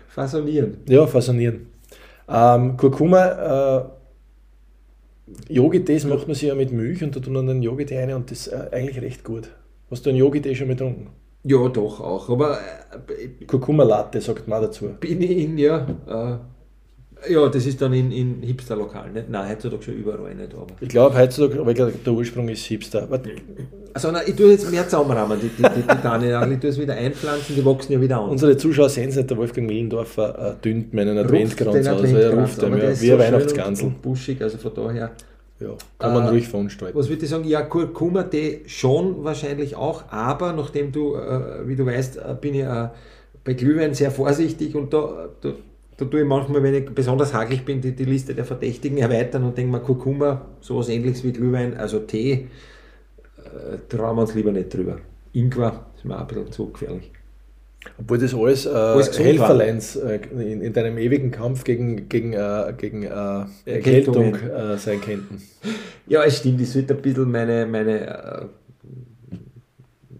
Fasonieren. Ja, fasonieren. Ähm, Kurkuma, äh, Yogi-Tees macht man sich ja mit Milch und da tun dann den Yogi-Tee rein und das ist äh, eigentlich recht gut. Hast du einen Yogi-Tee schon getrunken? Ja, doch auch. Aber äh, Kurkuma-Latte sagt man dazu. bin ich in, ja, äh, ja, das ist dann in, in Hipster-Lokalen, nicht? Nein, heutzutage schon überall nicht. Aber. Ich glaube heutzutage, aber ich glaube, der Ursprung ist Hipster. Warte, Also, nein, ich tue jetzt mehr zusammenrahmen, die, die, die, die Tanne. Ich tue es wieder einpflanzen, die wachsen ja wieder an. Unsere Zuschauer sehen es nicht, der Wolfgang Millendorfer äh, dünnt meinen Adventkranz aus. Er Adventkranz, ruft aber der ja, wie so Weihnachtsgansel. und Buschig, also von daher. Ja, kann man Äh, ruhig veranstalten. Was würde ich sagen? Ja, Kurkuma-Tee schon wahrscheinlich auch, aber nachdem du, äh, wie du weißt, äh, bin ich äh, bei Glühwein sehr vorsichtig und da, da, da tue ich manchmal, wenn ich besonders hagelig bin, die, die Liste der Verdächtigen erweitern und denke mir, Kurkuma, sowas ähnliches wie Glühwein, also Tee, äh, trauen wir uns lieber nicht drüber. Ingwer ist mir auch ein bisschen zu gefährlich. Obwohl das alles, äh, gesund Helferleins äh, in, in deinem ewigen Kampf gegen, gegen, äh, gegen äh, Erkältung äh, sein könnten. Ja, es stimmt, ich sollte ein bisschen meine, meine äh,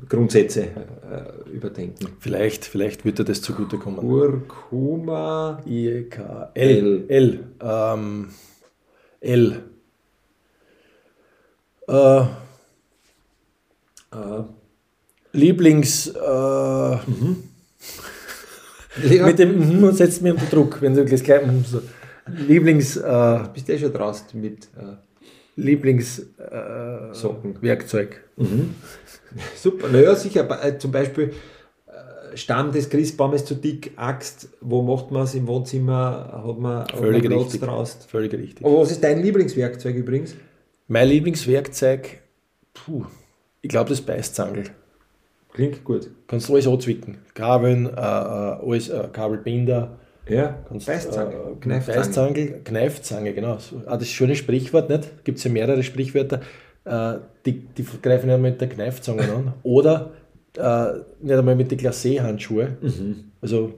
Grundsätze äh, überdenken. Vielleicht, vielleicht wird dir das zugutekommen. Kurkuma, I, K, L. L. Ähm, L. Äh, äh, Lieblings. Äh, ja, Mit dem mhm setzt mir unter Druck, wenn du das gleich mhm so. Lieblings. Äh, bist du eh schon draußen mit äh, Lieblings. Äh, Socken. Werkzeug. Super, naja, sicher, äh, zum Beispiel äh, Stamm des Christbaumes zu dick, Axt, wo macht man es im Wohnzimmer, hat man, hat man Völlig Platz richtig. draus. Völlig richtig. Aber was ist dein Lieblingswerkzeug übrigens? Mein Lieblingswerkzeug, puh, ich glaube das Beißzangel. Klingt gut. Kannst du alles anzwicken. Kabeln, äh, äh, alles, äh, Kabelbinder. Ja, Kannst, Beißzange, äh, Kneifzange. Beißzange, Kneifzange, genau. Ah, das schöne Sprichwort, nicht? Gibt es ja mehrere Sprichwörter. Äh, die, die greifen ja mit der Kneifzange an. Oder äh, nicht einmal mit den Glacé-Handschuhe. Mhm. Also,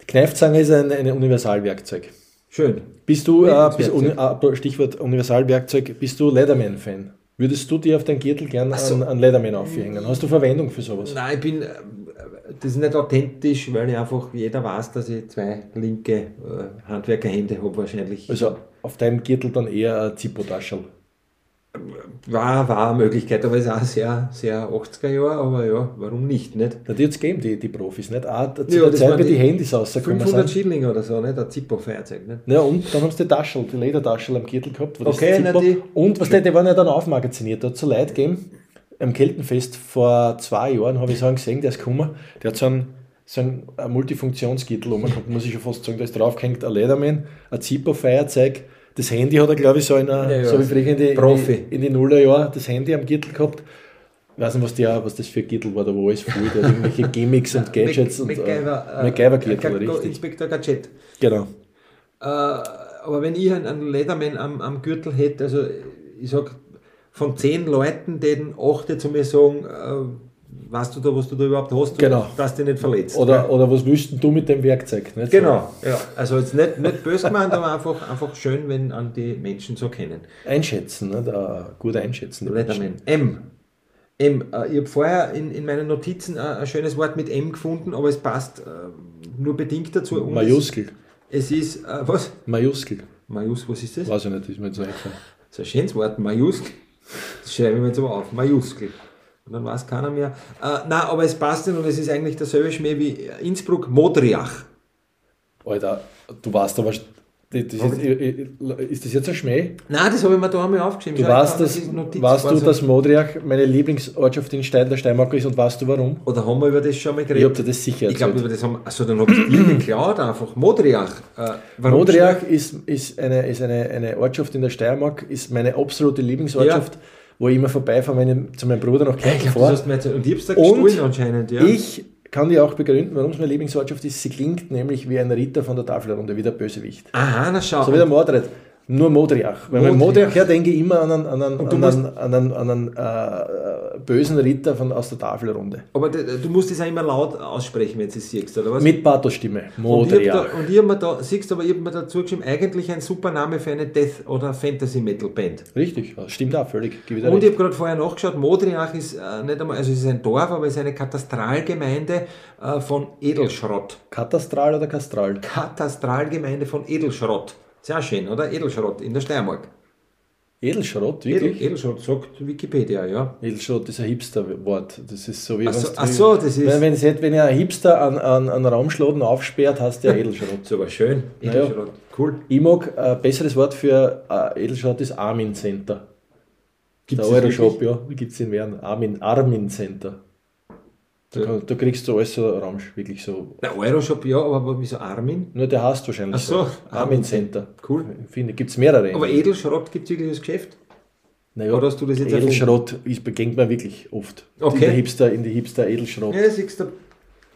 die Kneifzange ist ein, ein Universalwerkzeug. Schön. Bist du, äh, bist, uni, äh, Stichwort Universalwerkzeug, bist du Leatherman-Fan? Würdest du dir auf deinen Gürtel gern so. einen, einen Leatherman aufhängen? Hast du Verwendung für sowas? Nein, ich bin, äh, das ist nicht authentisch, weil ich einfach, jeder weiß, dass ich zwei linke äh, Handwerkerhände habe wahrscheinlich. Also auf deinem Gürtel dann eher ein Zippo-Taschel. War, war eine Möglichkeit, aber es ist auch sehr, sehr 80er Jahre, aber ja, warum nicht, nicht? Na, die jetzt gegeben, die, die Profis, nicht? Auch zu Ja, der das Zeit, die die Handys rausgekommen 500 sind. Schilling oder so, nicht? Ein Zippo-Feuerzeug, nicht? Ja, und dann haben sie die Taschel, die Ledertaschel am Gürtel gehabt. wo das Okay, na, Zippo- die- und was die, die waren ja dann aufmagaziniert. Da hat so Leute gegeben, am Keltenfest vor zwei Jahren habe ich so einen gesehen, der ist gekommen, der hat so einen, so ein Multifunktionsgürtel umgehabt, muss ich schon fast sagen, da ist draufgehängt ein Lederman, ein Zippo-Feuerzeug, das Handy hat er, glaube ich, so, in einer, Ja, ja. so wie in die, Profi. in die, in die Nullerjahre das Handy am Gürtel gehabt. Ich weiß nicht, was, der, was das für ein Gürtel war, da wo alles voll, da irgendwelche Gimmicks und Gadgets und MacGyver, äh, MacGyver-Gürtel, Ga- Ga- richtig. Inspektor Gadget. Genau. Äh, aber wenn ich einen, einen Leatherman am, am Gürtel hätte, also ich sag, von zehn Leuten, denen achte zu mir sagen, äh, weißt du da, was du da überhaupt hast, Genau. dass du dich nicht verletzt. Oder, oder was willst du mit dem Werkzeug? Nicht? Genau, ja. Also jetzt nicht, nicht böse gemeint, aber einfach, einfach schön, wenn an die Menschen so kennen. Einschätzen, nicht? Äh, gut einschätzen. Letterman. M. M. Äh, ich habe vorher in, in meinen Notizen äh, ein schönes Wort mit M gefunden, aber es passt nur bedingt dazu. Und Majuskel. Es, es ist, was? Majuskel. Majus, was ist das? Weiß ich nicht, ist mir jetzt eingefallen. Das ist ein schönes Wort, Majuskel. Das schreibe ich mir jetzt aber auf, Majuskel. Und dann weiß keiner mehr. Äh, nein, aber es passt nicht und es ist eigentlich derselbe Schmäh wie Innsbruck, Modriach. Alter, du weißt aber, das ist, ist das jetzt ein Schmäh? Nein, das habe ich mir da einmal aufgeschrieben. Du weißt, das Notiz weißt du, dass Modriach meine Lieblingsortschaft in Stein der Steiermark ist und weißt du warum? Oder haben wir über das schon mal Ich geredet? habe dir das sicher Ich glaube, erzählt. über das haben also dann habe ich dir geklaut einfach. Modriach. Äh, Modriach ist, ist, eine, ist eine, eine Ortschaft in der Steiermark, ist meine absolute Lieblingsortschaft, wo ich immer vorbeifahre, wenn ich zu meinem Bruder nach Ich Kärnten glaube, fahre. das erzählt. Und ich da gestohlen anscheinend, ja. Ich kann dir auch begründen, warum es meine Lieblingsortschaft ist. Sie klingt nämlich wie ein Ritter von der Tafelrunde, wie der Bösewicht. Aha, na schau. So wie der Mordred. Nur Modriach. Weil Modriach. Modriach her denke ich immer an einen, an einen, an einen, an einen, an einen äh, bösen Ritter von, aus der Tafelrunde. Aber du musst es auch immer laut aussprechen, wenn du es siehst, oder was? Mit ich Modriach. und ich hab mir da, siehst du, aber ich habe mir dazu geschrieben, eigentlich ein super Name für eine Death- oder Fantasy-Metal-Band. Richtig, stimmt auch völlig. Ich Und ich recht. habe gerade vorher nachgeschaut, Modriach ist äh, nicht einmal, also es ist ein Dorf, aber es ist eine Katastralgemeinde äh, von Edelschrott. Katastral oder Kastral? Katastralgemeinde von Edelschrott. Sehr schön, oder? Edelschrott in der Steiermark. Edelschrott, Edel, wirklich? Edelschrott sagt Wikipedia, ja. Edelschrott ist ein Hipster-Wort. Das ist so wie Ach so, ach so, das ist- Wenn, wenn, ihr ein Hipster an, an, an Raumschladen aufsperrt, hast du ja Edelschrott. So was schön. Naja. Edelschrott. Cool. ich mag ein besseres Wort für äh, Edelschrott ist Armin Center. Gibt's der Euroshop, ja, wie gibt es in Wern? Armin, Armin Center. Da, da kriegst du alles so Ramsch, wirklich so. Der Euroshop, ja, aber wieso Armin? Nur der heißt wahrscheinlich Ach so, Armin Center. Cool. Finde, gibt es mehrere. Aber Edelschrott gibt es wirklich das Geschäft? naja, oder hast du das jetzt Edelschrott ist, begegnet man wirklich oft. Okay. In der Hipster, in die Hipster Edelschrott. Ja, siehst du, da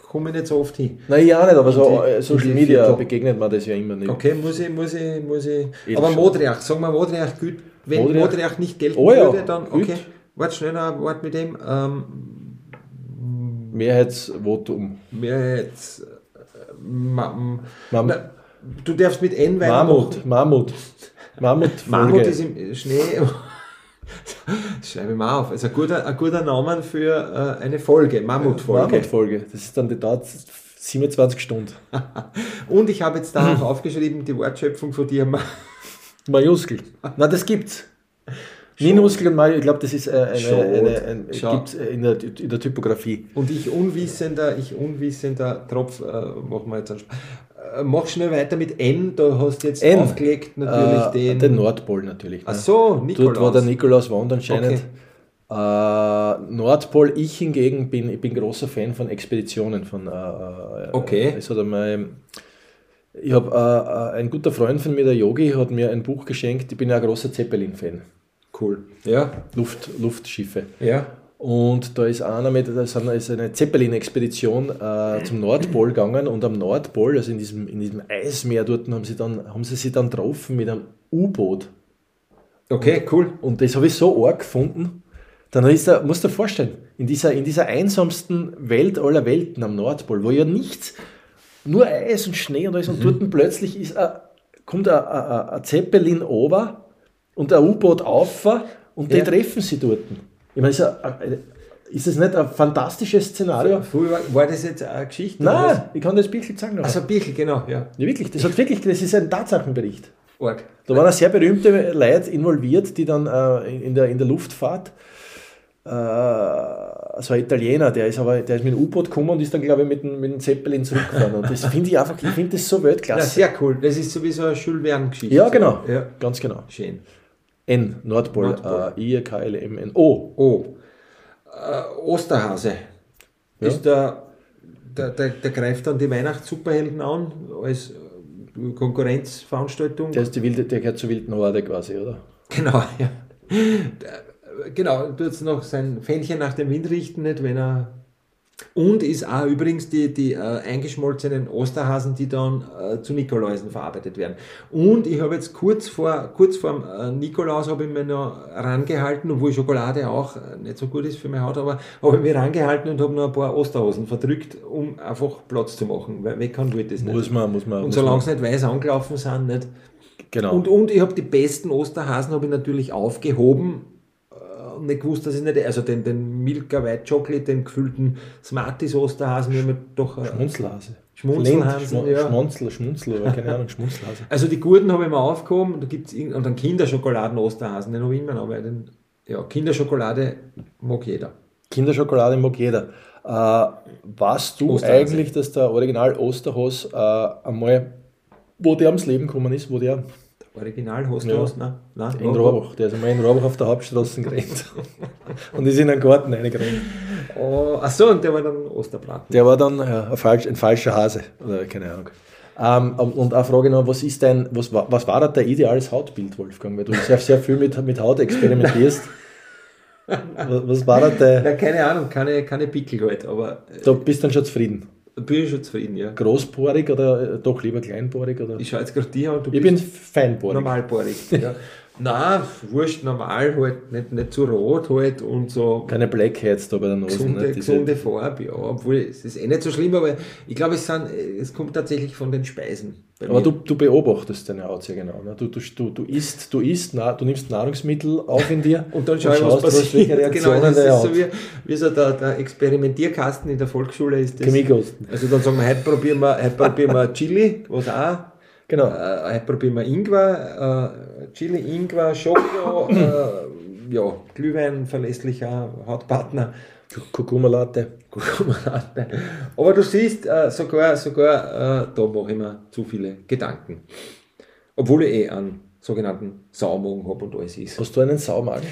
komme ich nicht so oft hin. Nein, ja nicht, aber so die- äh, Social Media Viertel. begegnet man das ja immer nicht. Okay, muss ich, muss ich, muss ich. Edelschrott. Aber Modriach, sagen wir Modriach, gut. Wenn Modriach. Modriach, nicht gelten Oh ja, würde, dann, gut. okay. Warte schnell noch ein Wort mit dem. Ähm, Mehrheitsvotum. jetzt. Äh, Mam na, du darfst mit N weitermachen. Mammut, Mammut. Mammut, Mammut ist im Schnee. Das schreibe ich mal auf. Also ein guter, ein guter Name für äh, eine Folge, Mammutfolge. Mammutfolge. Das ist dann die dauert 27 Stunden. Und ich habe jetzt da auch aufgeschrieben, die Wortschöpfung von dir. Ma- Majuskel. Na, das gibt's. Minuskel und Majuskel, ich glaube, das ist äh, eine, eine, ein, schau. gibt's äh, in, der, in der Typografie. Und ich unwissender, ich unwissender Tropf, äh, machen wir jetzt einen Sp- äh, Mach schnell weiter mit N, da hast du jetzt N. aufgelegt natürlich Äh, den. den Nordpol natürlich. Ach ne? so, Nikolaus. Dort, wo der Nikolaus wohnt anscheinend. Okay. Äh, Nordpol, ich hingegen bin, ich bin großer Fan von Expeditionen. Von, äh, äh, Okay. Es hat einmal, ich habe äh, äh, ein guter Freund von mir, der Yogi, hat mir ein Buch geschenkt. Ich bin ja ein großer Zeppelin-Fan. Cool. Ja, Luft, Luftschiffe. ja. Und da ist einer mit, da ist eine, Zeppelin-Expedition äh, zum Nordpol gegangen und am Nordpol, also in diesem, in diesem Eismeer dort, haben sie, dann, haben sie sich dann getroffen mit einem U-Boot. Okay, cool. Und das habe ich so arg gefunden. Dann ist er, musst du dir vorstellen, in dieser, in dieser einsamsten Welt aller Welten am Nordpol, wo ja nichts, nur Eis und Schnee und alles, und dort plötzlich ist ein, kommt ein, ein, ein Zeppelin ober und ein U-Boot auf und die Ja. treffen sie dort. Ich meine, ist, ein- ist das nicht ein fantastisches Szenario? War, das jetzt eine Geschichte? Nein, ich kann das was? nachher. Also Birchel, genau, ja. Ja, wirklich, das hat wirklich, das ist ein Tatsachenbericht. Org. Da waren sehr berühmte Leute involviert, die dann äh, in, der, in der Luftfahrt, äh, so ein Italiener, der ist aber der ist mit dem U-Boot gekommen und ist dann, glaube ich, mit dem, mit dem Zeppelin zurückgefahren. Und das finde ich einfach, ich finde das so Ja, Weltklasse. sehr cool. Das ist sowieso eine Jules Verne-Geschichte. Ja, genau. Ja, Ganz genau. schön. N, Nordpol, Nordpol. Äh, I, K, L, M, N, O. Oh, äh, Osterhase. Ja. Ist der, der, der, der greift dann die Weihnachtssuperhelden an als äh, Konkurrenzveranstaltung. Der, ist die wilde, der gehört zur wilden Horde quasi, oder? Genau, ja. Der- Genau, tut jetzt noch sein Fähnchen nach dem Wind richten, nicht, wenn er. Und ist auch übrigens die, die äh, eingeschmolzenen Osterhasen, die dann äh, zu Nikoläusen verarbeitet werden. Und ich habe jetzt kurz vor kurz vor äh, Nikolaus habe ich mir noch rangehalten, obwohl Schokolade auch äh, nicht so gut ist für meine Haut, aber habe ich mich rangehalten und habe noch ein paar Osterhasen verdrückt, um einfach Platz zu machen, weil weg kann wollte das nicht. Muss man, muss man. und solange es nicht weiß angelaufen sind, nicht. Genau. Und, und ich habe die besten Osterhasen habe ich natürlich aufgehoben äh, und nicht gewusst, dass ich nicht, also den, den Milka White Chocolate, den gefüllten Smarties Osterhasen, haben wir doch, äh, Schmunzelhase. Schmunzelhasen, Schmun- ja. Schmunzel, Schmunzel, oder keine Ahnung, Schmunzelhase. also die guten habe ich mir aufgehoben, da gibt's und dann Kinderschokoladen Osterhasen, den habe ich immer noch, weil den, ja, Kinderschokolade mag jeder. Kinderschokolade mag jeder. Äh, weißt du Osterhase. eigentlich, dass der Original Osterhas äh, einmal, wo der ums Leben gekommen ist, wo der Original hast du Ja. was? Nein? Nein? in Rohrbach, der ist einmal in Rohrbach auf der Hauptstraße gerannt und ist in einen Garten reingerannt. Oh, achso, und der war dann Osterbraten. Der war dann ja, ein, falsch, ein falscher Hase, oder keine Ahnung. Ähm, und eine Frage noch, was ist dein, was, war- was war da dein ideales Hautbild, Wolfgang? Weil du sehr, sehr viel mit, mit Haut experimentierst. was, war da dein, Na, keine Ahnung, keine, keine Pickel halt, aber äh, da bist du dann schon zufrieden. Ich schon zufrieden, ja. Großporig oder äh, doch lieber kleinporig? Oder? Ich schaue jetzt gerade dir an, Ich bin feinporig. normalporig. Ja. Nein, wurscht, normal halt, nicht, nicht zu rot halt und so Keine Blackheads da bei der Nase. gesunde, ne? Gesunde Farbe, ja. Obwohl, es ist eh nicht so schlimm, aber ich glaube, es, sind, es kommt tatsächlich von den Speisen. Aber du, du beobachtest deine Haut sehr genau. Ne? Du, du, du, du isst, du isst, na, du nimmst Nahrungsmittel auf in dir Und dann schau ich, was schaust, passiert. welche Genau, Reaktionen das der ist so wie, wie so der, der Experimentierkasten in der Volksschule ist das. Chemiekosten. Also dann sagen wir, heute probieren wir, heute probieren wir Chili, was auch. Genau. Äh, heute probieren wir Ingwer, äh, Chili, Ingwer, Schoko, äh, ja, Glühwein, verlässlicher Hautpartner. Kurkuma-Latte. Kurkuma-Latte. Aber du siehst, äh, sogar, sogar äh, da mache ich mir zu viele Gedanken. Obwohl ich eh einen sogenannten Saumagen habe und alles ist. Hast du einen Saumagen?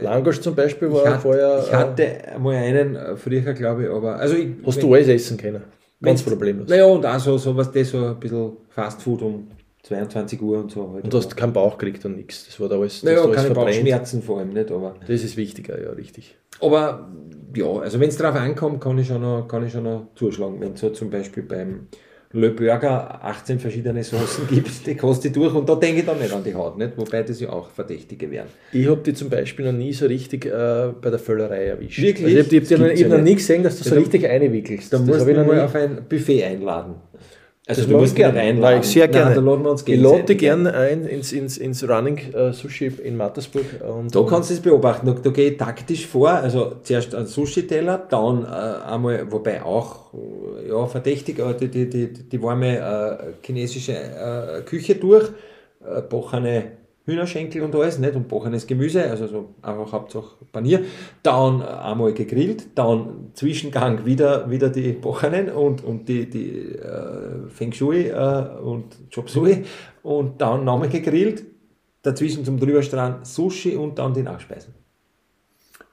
Langosch zum Beispiel war Ich hatte, vorher. ich hatte einmal einen äh, früher, glaube ich, aber. Also ich, äh, hast du alles essen können? Ganz problemlos. Naja, und auch so, so was das so ein bisschen Fast Food um 22 Uhr und so. Halt. Und du hast keinen Bauch gekriegt und nichts. Das war da alles, naja, ist alles keine. Bauchschmerzen vor allem nicht, aber. Das ist wichtiger, ja, richtig. Aber ja, also wenn es darauf ankommt, kann ich schon noch, kann ich schon noch zuschlagen. Wenn es so zum Beispiel beim Le Burger 18 verschiedene Soßen gibt, die kostet durch und da denke ich dann nicht an die Haut, nicht? wobei das ja auch Verdächtige wären. Ich habe die zum Beispiel noch nie so richtig äh, bei der Völlerei erwischt. Wirklich? Also ich habe hab, ich hab ja noch nie gesehen, dass du so da- richtig einwickelst. Da musst du ich noch mal auf ein Buffet einladen. Also Das du mich gerne. einladen. ich sehr gerne. Nein, da laden wir uns ich lade gegenseitig gerne ein ins, ins, ins Running äh, Sushi in Mattersburg. Und, Da kannst du es beobachten. Da, da gehe ich taktisch vor. Also zuerst ein Sushi-Teller, dann äh, einmal, wobei auch äh, ja, verdächtig, aber die, die, die, die warme äh, chinesische äh, Küche durch, äh, bochene Hühnerschenkel und alles, nicht? Und bochenes Gemüse, also so einfach Hauptsache Panier. Dann äh, einmal gegrillt, dann Zwischengang wieder, wieder die bochenen und, und die, die äh, Feng Shui äh, und Chop Suey und dann nochmal gegrillt, dazwischen zum Drüberstrahlen Sushi und dann die Nachspeisen.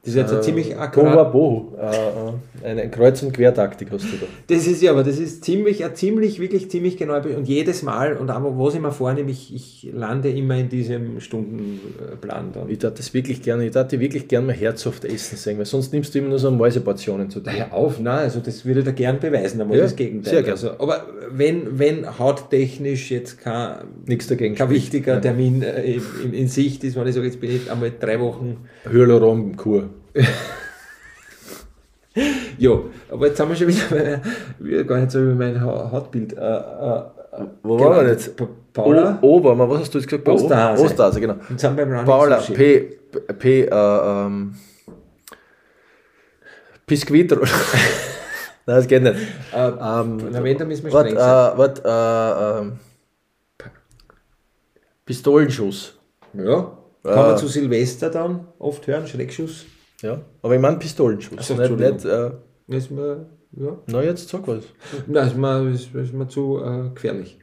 Das ist jetzt ein ziemlich Bohu akkurat. Bohu. Äh, äh, eine Kreuz- und Quertaktik hast du da. Das ist ja, aber das ist ziemlich, ein ziemlich, wirklich ziemlich genau. Und jedes Mal, und aber was ich mir vornehme, ich, ich lande immer in diesem Stundenplan dann. Ich darf das wirklich gerne, ich darf die wirklich gerne mal herzhaft essen sehen, weil sonst nimmst du immer nur so Mäuseportionen zu dir. Hör auf, nein, also das würde ich da gern beweisen, aber Ja, das Gegenteil. sehr gern. Also, aber wenn, wenn hauttechnisch jetzt kein, Nichts dagegen. kein wichtiger Termin äh, in, in, in Sicht ist, wenn ich sage, jetzt bin ich einmal drei Wochen Hyaluron-Kur. Ja, aber jetzt haben wir schon wieder, bei, wieder gar nicht so über mein Ha- Hautbild. Äh, äh, Wo waren wir jetzt? Pa- Paula, O, Ober, was hast du jetzt gesagt? Osterhase. Osterhase, genau. und sind beim Running Paula, Sushi. P, P, P äh, ähm, Biskuit. Nein, das geht nicht. Äh, Ähm, na, wenn, dann müssen wir Warte, streng sein. äh, warte, äh, ähm, Pistolenschuss. Ja, kann äh, man zu Silvester dann oft hören, Schreckschuss. Ja, aber ich meine Pistolenschuss. Ach so, nicht, nicht, äh, Ist mir, ja. na, jetzt sag was. Nein, ist mir, ist, ist mir zu äh, gefährlich.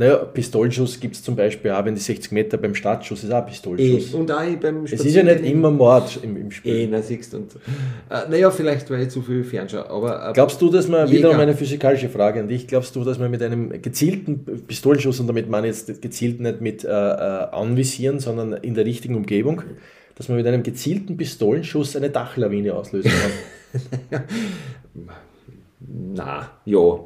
Naja, Pistolenschuss gibt es zum Beispiel auch, wenn die 60 Meter beim Startschuss ist auch Pistolenschuss. und auch beim es ist ja nicht immer Mord im, im Spiel. Eh, na siehst und. Äh, naja, vielleicht, weil ich zu viel fernschaue, aber. Äh, Glaubst du, dass man, Jäger. wiederum eine physikalische Frage an dich, glaubst du, dass man mit einem gezielten Pistolenschuss, und damit meine ich jetzt gezielt nicht mit äh, äh, anvisieren, sondern in der richtigen Umgebung, dass man mit einem gezielten Pistolenschuss eine Dachlawine auslösen kann? na, ja.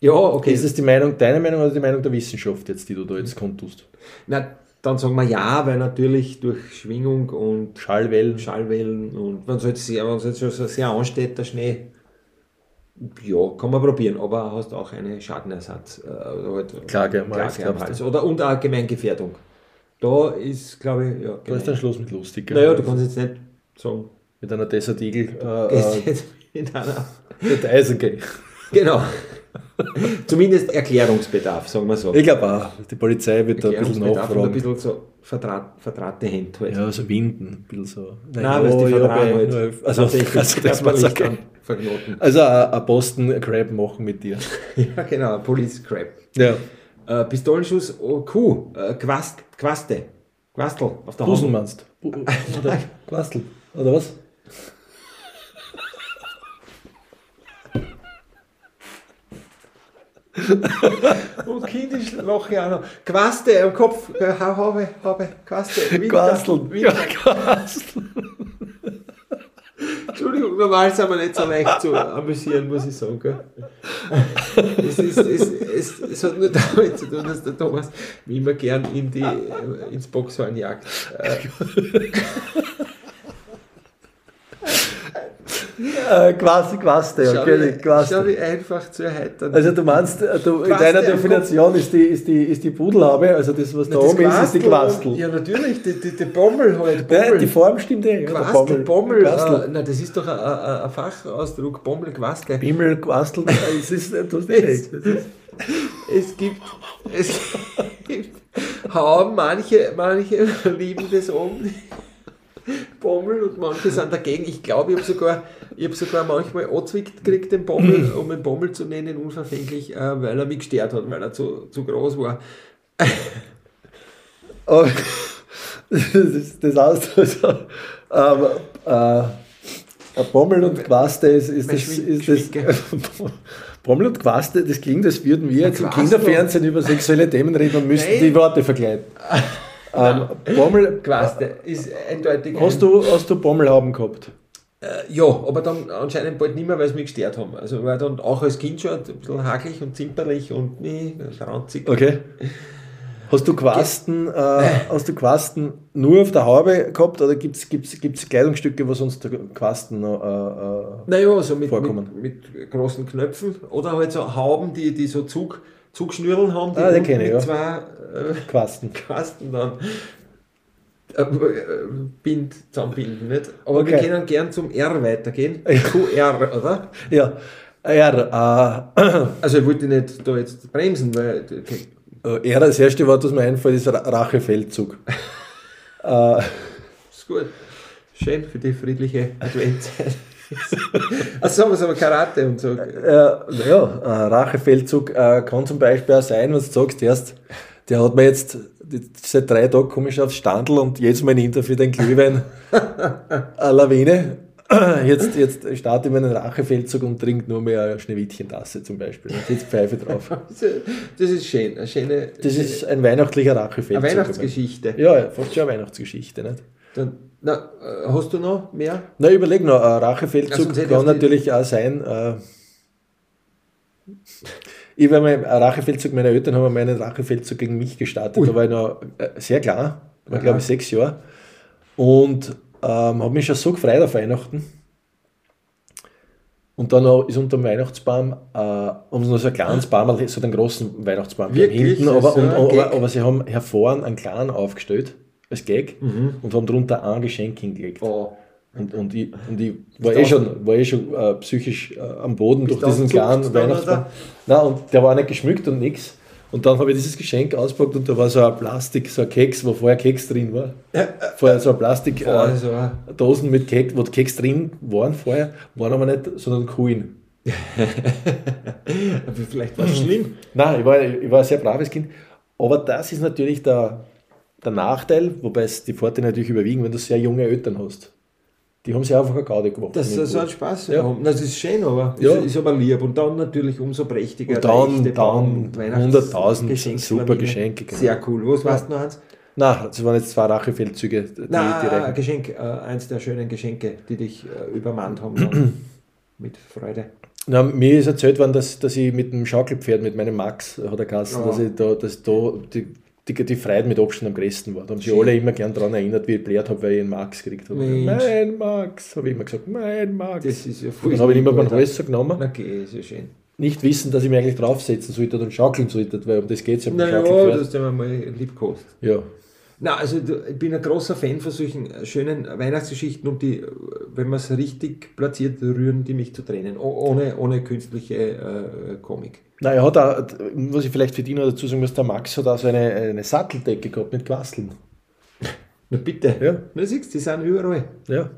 Ja, okay. Ist es die Meinung, deine Meinung oder die Meinung der Wissenschaft jetzt, die du da jetzt kundtust? Na, dann sagen wir ja, weil natürlich durch Schwingung und Schallwellen? Schallwellen und wenn es jetzt es jetzt schon so sehr ansteht, der Schnee, ja, kann man probieren, aber hast auch einen Schadenersatz. Äh, halt, Klage Klage am Hals. Oder und auch Gemeingefährdung. Da ist, glaube ich, ja. Da ist dann. Schluss mit lustig. Naja, du kannst jetzt nicht sagen, Mit einer Desert Eagle gehst äh, äh, jetzt in einer. mit Eisen gehen. Genau. Zumindest Erklärungsbedarf, sagen wir so. Ich glaube auch, die Polizei wird da ein bisschen Erklärungsbedarf und ein nachfragen. bisschen so verdraht, verdrahte Hände halt. Ja, so Winden, ein bisschen so. Nein, weil es die verdrahen bei- halt. Also, tatsächlich also das körperlich okay. dann verknoten. Also ein ein Boston Crab machen mit dir. Ja, genau, Police Crap. Ja. Äh, Pistolenschuss, oh, Kuh, äh, Quast, Quaste, Quastel auf der Busen Hand. meinst? Bu- Oder Quastel, oder was? Und kindisch lache ich auch noch. Quaste am Kopf, äh, habe, habe, Quaste, Winter, Quastel. Winter. Ja, Quastel. Entschuldigung, normal sind wir nicht so leicht zu amüsieren, muss ich sagen. Gell? Es, ist, es, es, es hat nur damit zu tun, dass der Thomas mich immer gern in die, ins Boxhorn jagt. Äh, Äh, quasi quasi, okay, quasi. schau wie einfach zu erheitern. Also du meinst, äh, du, in deiner Definition ist die, ist, die, ist die Pudelhaube, also das, was da Das oben ist, ist die Quastel. Ja, natürlich, die, die, die Bommel halt. Ja, Bommel. die Form stimmt eh. Ja, Quastel, Bommel. Quastel. Äh, nein, das ist doch ein, ein, ein Fachausdruck, Bommel, Quastel. Bimmel, Quastel, es ist, du hast nicht recht. Das Es gibt, es gibt, haben manche, manche lieben das oben, Bommel, und manche sind dagegen. Ich glaube, ich habe sogar, ich hab sogar manchmal angezwickt gekriegt, den Bommel, um den Bommel zu nennen, unverfänglich, äh, weil er mich gestört hat, weil er zu, zu groß war. Aber das ist das Ausdruck. Aber äh, ein Bommel und Quaste ist, ist, das, ist das. Bommel und Quaste, das klingt, als würden wir jetzt im. Kinderfernsehen über sexuelle Themen reden und müssten die Worte vergleichen. ähm, Bommel, Quaste ist eindeutig. hast ein- du, hast du Bommelhauben gehabt? Äh, ja, aber dann anscheinend bald nicht mehr, weil sie mich gestört haben. Also war dann auch als Kind schon ein bisschen hakelig und zimperlich und nee, ranzig. Okay. Hast du Quasten, äh, hast du Quasten nur auf der Haube gehabt oder gibt es gibt's, gibt's Kleidungsstücke, wo sonst Quasten noch äh, Naja, so mit, Vorkommen. mit, mit großen Knöpfen oder halt so Hauben, die, die so Zug, Zugschnürlen haben, die Ah, unten ich, ja. zwei äh, Quasten? Quasten dann äh, bind, zusammenbinden. Nicht? Aber wir Okay. können gern zum R weitergehen. QR, oder? Ja. R, äh, Also ich wollte nicht da jetzt bremsen, weil okay, äh, R, das erste Wort, das mir einfällt, ist Ra- Rachefeldzug. äh, ist gut. Schön für die friedliche Achso, was aber Karate und so. äh, naja, ein Rachefeldzug äh, kann zum Beispiel auch sein, was du sagst, erst, der hat mir jetzt seit drei Tagen komisch aufs Standel und jetzt mein für den Glühwein eine Lawine. Jetzt, jetzt starte ich meinen Rachefeldzug und trinke nur mehr eine Schneewittchentasse zum Beispiel. Und jetzt Pfeife drauf. Das ist schön. Eine schöne Das ist ein weihnachtlicher eine Rachefeldzug. Weihnachtsgeschichte. Ja, fast schon eine Weihnachtsgeschichte. Nicht? Dann, na, äh, hast du noch mehr? Na, überleg noch, ein Ja, Rachefeldzug ich kann natürlich auch sein. Äh, ich war mal, ein Rachefeldzug, meine Eltern haben meinen Rachefeldzug gegen mich gestartet. Ui. Da war ich noch äh, sehr klar, war glaube ich sechs Jahre. Und ähm, habe mich schon so gefreut auf Weihnachten. Und dann ist unter dem Weihnachtsbaum, äh, haben sie noch so ein kleines Baum, also so einen großen Weihnachtsbaum Wirklich? hinten, aber, und, aber, aber sie haben hervorn einen kleinen aufgestellt, als Gag, und haben drunter ein Geschenk hingelegt. Oh. Und, und, ich, und ich war du eh schon, war eh schon äh, psychisch äh, am Boden durch du diesen kleinen Weihnachtsbaum. Nein, und der war nicht geschmückt und nichts. Und dann habe ich dieses Geschenk auspackt und da war so ein Plastik, so ein Keks, wo vorher Keks drin war. Vorher so ein Plastik äh, Also, Dosen mit Keks, wo Keks drin waren vorher, waren aber nicht, sondern Kuhn. vielleicht war es schlimm. Nein, ich war, ich war ein sehr braves Kind. Aber das ist natürlich der, der Nachteil, wobei es die Vorteile natürlich überwiegen, wenn du sehr junge Eltern hast. Die haben sich einfach eine Gaude gemacht. Das Mit ist so ein Wurst. Spaß. Ja. haben. Das ist schön, aber Ja. ist, ist aber lieb. Und dann natürlich umso prächtiger. Und dann- dann und Weihnachts- 100.000 Geschenk- super Geschenke, genau. Sehr cool. Was weißt du noch eins? Nein, das waren jetzt zwei Rachefeldzüge. Die ein reichen. Geschenk, äh, eins der schönen Geschenke, die dich äh, übermannt haben. mit Freude. Na, mir ist erzählt worden, dass, dass ich mit dem Schaukelpferd, mit meinem Max, hat er geheißen, Ja. dass ich da, dass da die, die, die Freude mit Abstand am größten war. Da haben sich alle immer gern daran erinnert, wie ich blärt habe, weil ich einen Max gekriegt habe. Mein Max, habe ich immer gesagt, mein Max. Das ist ja Und voll dann habe ich ihn immer Alter. Hals so genommen. Okay, ist ja schön. Nicht wissen, dass ich mich eigentlich draufsetzen sollte und schaukeln sollte, weil um das geht es ja beim Na ja, Schaukelpferd. das haben wir mal lieb gekostet. Ja. Na, also ich bin ein großer Fan von solchen äh, schönen Weihnachtsgeschichten und die, äh, wenn man es richtig platziert, rühren die mich zu Tränen. Oh- Ohne, ohne künstliche äh, Komik. Na, er hat auch, was ich vielleicht für dich noch dazu sagen muss, der Max hat auch so eine, eine Satteldecke gehabt mit Quasteln. Na bitte. Ja. Na siehst die sind überall. Ja.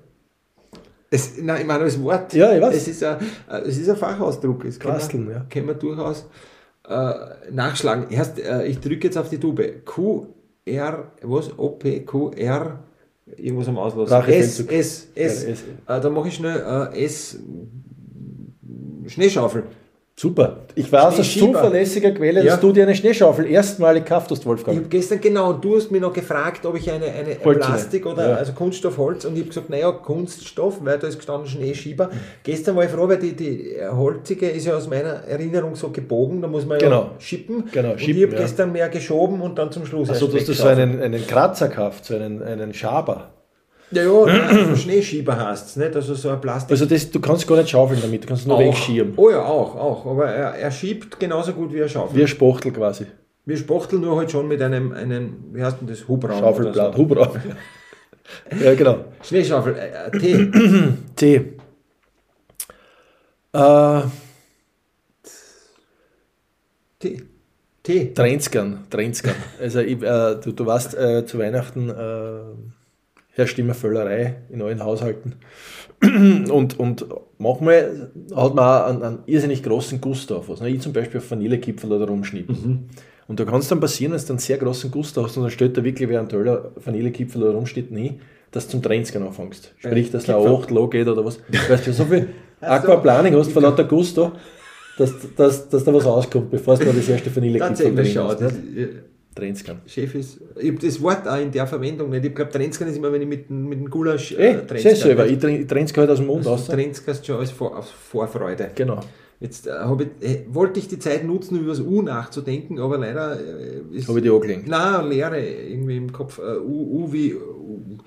Es, nein, ich meine das Wort. Ja, ich weiß. Es ist ein, äh, es ist ein Fachausdruck. Das kann Quasteln, man, ja. Kann man durchaus äh, nachschlagen. Erst, äh, ich drücke jetzt auf die Tube. Q, R, was? O, P, Q, R, irgendwas am Auslassen. S, Rachefeldzug. S, S. Ja, S. Äh, da mache ich schnell äh, S, Schneeschaufel. Super. Ich weiß aus zuverlässiger Quelle, Ja. dass du dir eine Schneeschaufel erstmalig gekauft hast, Ich Wolfgang. habe gestern genau, und du hast mich noch gefragt, ob ich eine, eine Plastik oder ja. also Kunststoff, Holz und ich habe gesagt, naja, Kunststoff, weil da ist gestanden Schneeschieber. Gestern war ich froh, weil die, die holzige ist ja aus meiner Erinnerung so gebogen, da muss man Genau. ja schippen. Genau, und ich schippen, habe ja. gestern mehr geschoben und dann zum Schluss Also, dass du so einen, einen Kratzer gekauft, so einen, einen Schaber. Ja, ja, nein, so Schneeschieber hast nicht? Also so ein Plastik. Also das, du kannst gar nicht schaufeln damit, du kannst nur Auch. wegschieben. Oh ja, auch, auch. Aber er, er schiebt genauso gut wie er schaufelt. Wie ein Spachtel quasi. Wir spachteln nur halt schon mit einem, einem wie heißt denn das, Hubraum Schaufelblatt, so. Hubraum. ja, genau. Schneeschaufel, äh, äh, Tee. Tee. Äh, Tee. Tee. Trenzgern, Trenzgern. Also ich, äh, du, du weißt, äh, zu Weihnachten äh, herrscht immer Völlerei in allen Haushalten. Und, und manchmal hat man auch einen, einen irrsinnig großen Gust auf was. ne? Ich zum Beispiel auf Vanillekipferl oder rumschnippen. Und da kann es dann passieren, wenn du einen sehr großen Gust hast und dann stellt da wirklich wer einen toller Vanillekipferl oder rumschnitten hin, dass du zum Trenzgern anfängst. Sprich, dass da ein Kipferl. 8 Low geht oder was. Weil du so viel Aquaplaning hast vor lauter Gusto, dass, dass, dass da was auskommt, bevor du das erste Vanillekipferl Tatsächlich drin äh, Trenzgern. Chef ist. Ich habe das Wort auch in der Verwendung nicht. Ich glaube, Trenzkan ist immer, wenn ich mit, mit dem Gulasch Ey, Trenzkan- sehr selber. Ich tren- ich trenn's halt aus dem Mund aus. Trenzkast schon als Vor, aus Vorfreude. Genau. Jetzt äh, ich, äh, wollte ich die Zeit nutzen, über das U nachzudenken, aber leider äh, ist. Habe ich die angelegt. Nein, Leere irgendwie im Kopf. Äh, U, U wie. U,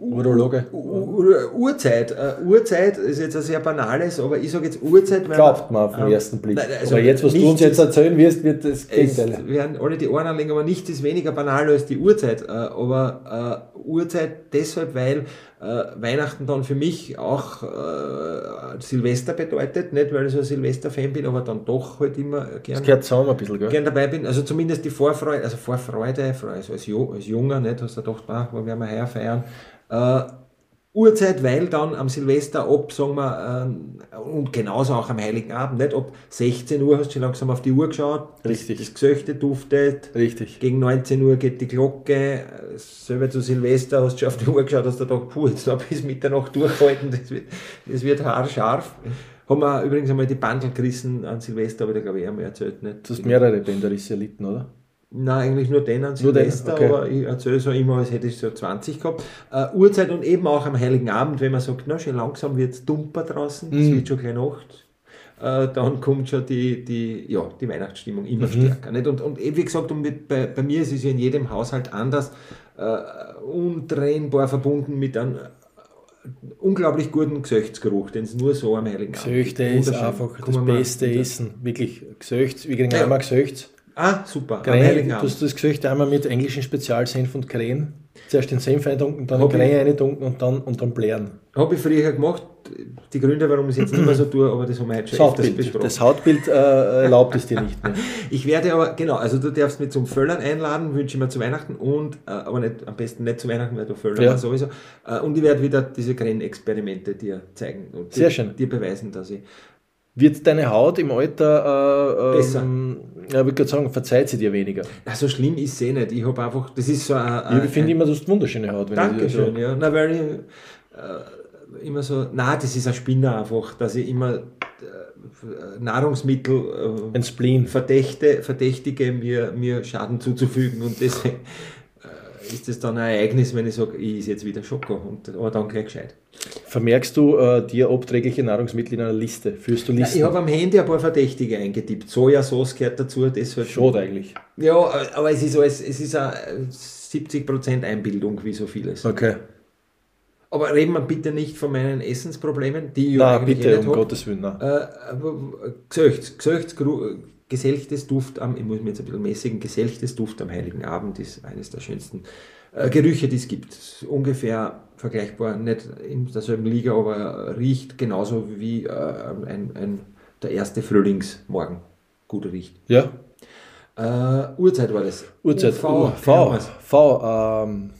Urologe. Ur- Uhrzeit. Äh, Uhrzeit ist jetzt ein sehr banales, aber ich sage jetzt Uhrzeit, weil. Glaubt man auf den ähm, ersten Blick. nein, also aber jetzt, was du uns jetzt erzählen wirst, wird das Es Gegenteil. werden alle die Ohren anlegen, aber nichts ist weniger banal als die Uhrzeit. Äh, Aber äh, Uhrzeit deshalb, weil Weihnachten dann für mich auch äh, Silvester bedeutet. Nicht, weil ich so ein Silvester-Fan bin, aber dann doch halt immer Das gern, gehört zusammen ein bisschen, gell? gern dabei bin. Also zumindest die Vorfreude, also Vorfreude, Freude, also als Junger, nicht, hast du gedacht, ah, wo werden wir heuer feiern. Äh, Uhrzeit, weil dann am Silvester ab, sagen wir, ähm, und genauso auch am Heiligen Abend, nicht? Ab 16 Uhr hast du schon langsam auf die Uhr geschaut, Richtig. das Gesöchte duftet, Richtig. gegen 19 Uhr geht die Glocke, äh, selber zu Silvester hast du schon auf die Uhr geschaut, hast du gedacht, puh, jetzt noch bis Mitternacht durchhalten, das wird, das wird haarscharf. Haben wir übrigens einmal die Bandel gerissen an Silvester, aber da glaube ich einmal erzählt, nicht? Du hast mehrere Bänderrisse erlitten, oder? Nein, eigentlich nur den an Silvester, okay. aber ich erzähle so immer, als hätte ich so 20 gehabt. Äh, Uhrzeit und eben auch am Heiligen Abend, wenn man sagt, na, schon langsam wird es dumper draußen, es Mhm. wird schon gleich Nacht, äh, dann kommt schon die, die, ja, die Weihnachtsstimmung immer Mhm. stärker. Nicht? Und, und eben wie gesagt, und mit, bei, bei mir ist es ja in jedem Haushalt anders, äh, untrennbar verbunden mit einem unglaublich guten Gesöchtsgeruch, den es nur so am Heiligen Abend Gesöchte gibt. ist Wunderschön. einfach das beste Essen. Wirklich, Gesöchts, wir kriegen Ja. einmal Gesöchts. Ah, super, Krähen, du hast das Gesöcht einmal mit englischen Spezialsenf und Krähen. Zuerst den Senf eindunken, dann Hab den Krähen eindunken und dann, und dann blären. Habe ich früher gemacht. Die Gründe, warum ich es jetzt nicht mehr so tue, aber das haben wir Das schon öfters Hautbild, besprochen. das Hautbild äh, erlaubt es dir nicht mehr. Ich werde aber, genau, also du darfst mich zum Völlern einladen, wünsche ich mir zu Weihnachten und, äh, aber nicht, am besten nicht zu Weihnachten, weil du Völlern Ja. sowieso. Äh, und ich werde wieder diese Grenzexperimente dir zeigen und Sehr dir, schön. dir beweisen, dass ich. Wird deine Haut im Alter, äh, Besser. ähm, ja, ich würde gerade sagen, verzeiht sie dir weniger. Na, so schlimm ist es eh nicht. Ich habe einfach, das ist so ein. Ich finde immer, du hast wunderschöne Haut. Wenn Dankeschön, ja. Na, weil ich äh, immer so, na, das ist ein Spinner einfach, dass ich immer äh, Nahrungsmittel äh, Ein Spleen. verdächte, verdächtige, mir, mir Schaden zuzufügen und deswegen ist das dann ein Ereignis, wenn ich sage, ich ist jetzt wieder Schoko, und, aber dann gleich gescheit. Vermerkst du äh, dir abträgliche Nahrungsmittel in einer Liste? Führst du Ja, Listen? ich habe am Handy ein paar Verdächtige eingetippt. Sojasauce gehört dazu, das halt Schade eigentlich. Ja, aber es ist alles, es ist eine 70% Einbildung, wie so vieles. Okay. Aber reden wir bitte nicht von meinen Essensproblemen, die ich eigentlich bitte, eh um hab. Gottes Willen. nein. Äh, aber Gesöchts, Gesöchts, Gru- geselchtes Duft am, ich muss mir jetzt ein bisschen mäßigen, geselchtes Duft am Heiligen Abend ist eines der schönsten äh, Gerüche, die es gibt. Ungefähr vergleichbar, nicht in derselben Liga, aber riecht genauso wie äh, ein, ein, der erste Frühlingsmorgen gut riecht. Ja, Äh, Uhrzeit war das. Uhrzeit. UV, V, V, ähm,